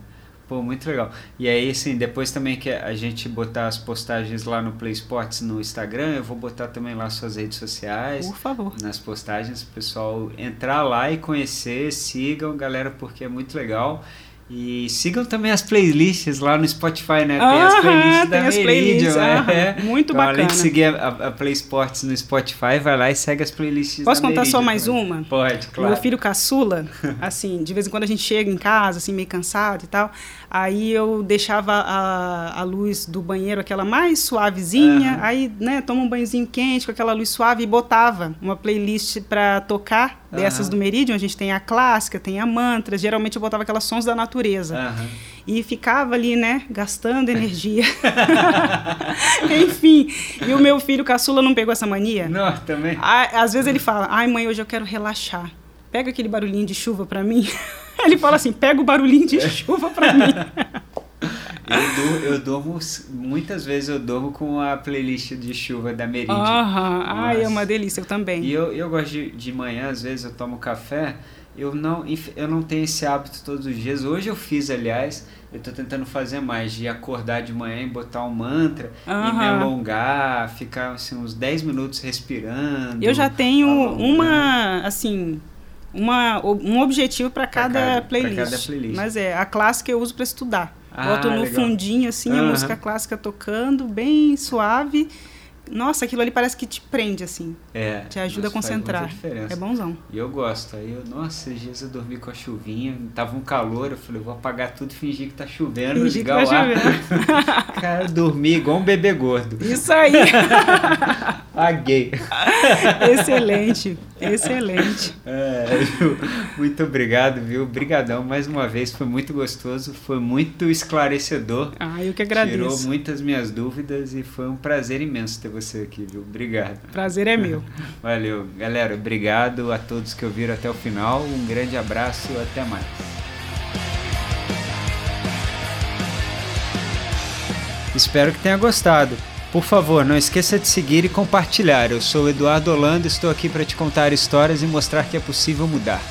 Pô, muito legal. E aí, assim, depois também que a gente botar as postagens lá no Play Sports no Instagram, eu vou botar também lá suas redes sociais. Por favor. Nas postagens, o pessoal entrar lá e conhecer, sigam, galera, porque é muito legal. E sigam também as playlists lá no Spotify, né? Tem ah, as playlists da as Meridian, playlists, é. Muito então, bacana. Além de seguir a, a, Play Sports no Spotify, vai lá e segue as playlists Posso contar Meridian só mais também. uma? Pode, claro. Meu filho caçula, assim, de vez em quando a gente chega em casa, assim, meio cansado e tal. Aí eu deixava a, a luz do banheiro, aquela mais suavezinha, Aham. aí, né, toma um banhozinho quente com aquela luz suave e botava uma playlist pra tocar dessas Aham. do Meridian. A gente tem a clássica, tem a mantra. Geralmente eu botava aquelas sons da natureza. Aham. E ficava ali, né, gastando energia. Enfim, e o meu filho caçula não pegou essa mania? Não, também. Às vezes ele fala, ai mãe, hoje eu quero relaxar. Pega aquele barulhinho de chuva pra mim. Ele fala assim, pega o barulhinho de chuva pra mim. Eu, dur- eu durmo, muitas vezes eu durmo com a playlist de chuva da Meridian. Aham, ai, é uma delícia, eu também. E eu, eu gosto de, de manhã, às vezes eu tomo café, eu não, eu não tenho esse hábito todos os dias. Hoje eu fiz, aliás, eu tô tentando fazer mais, de acordar de manhã e botar um mantra e me alongar, ficar assim, uns 10 minutos respirando. Eu já tenho alongando. uma, assim, uma, um objetivo para cada, cada- pra cada playlist. Mas é, a clássica eu uso para estudar. Ah, Boto no legal. fundinho, assim, a Aham. música clássica tocando, bem suave. Nossa, aquilo ali parece que te prende, assim. É, Te ajuda a concentrar. É bonzão. E eu gosto. Aí eu, nossa, esses dias eu dormi com a chuvinha, tava um calor, eu falei, vou apagar tudo e fingir que tá chovendo, Fingir ligar o ar. Cara, dormi igual um bebê gordo. Isso aí! Paguei. excelente, excelente. É, muito obrigado, viu? Obrigadão mais uma vez, foi muito gostoso, foi muito esclarecedor. Ah, eu que Tirou agradeço. muitas minhas dúvidas e foi um prazer imenso ter você aqui, viu? Obrigado. Prazer é meu. Valeu. Galera, obrigado a todos que ouviram até o final. Um grande abraço, até mais. Espero que tenha gostado. Por favor, não esqueça de seguir e compartilhar. Eu sou Eduardo Holanda, estou aqui para te contar histórias e mostrar que é possível mudar.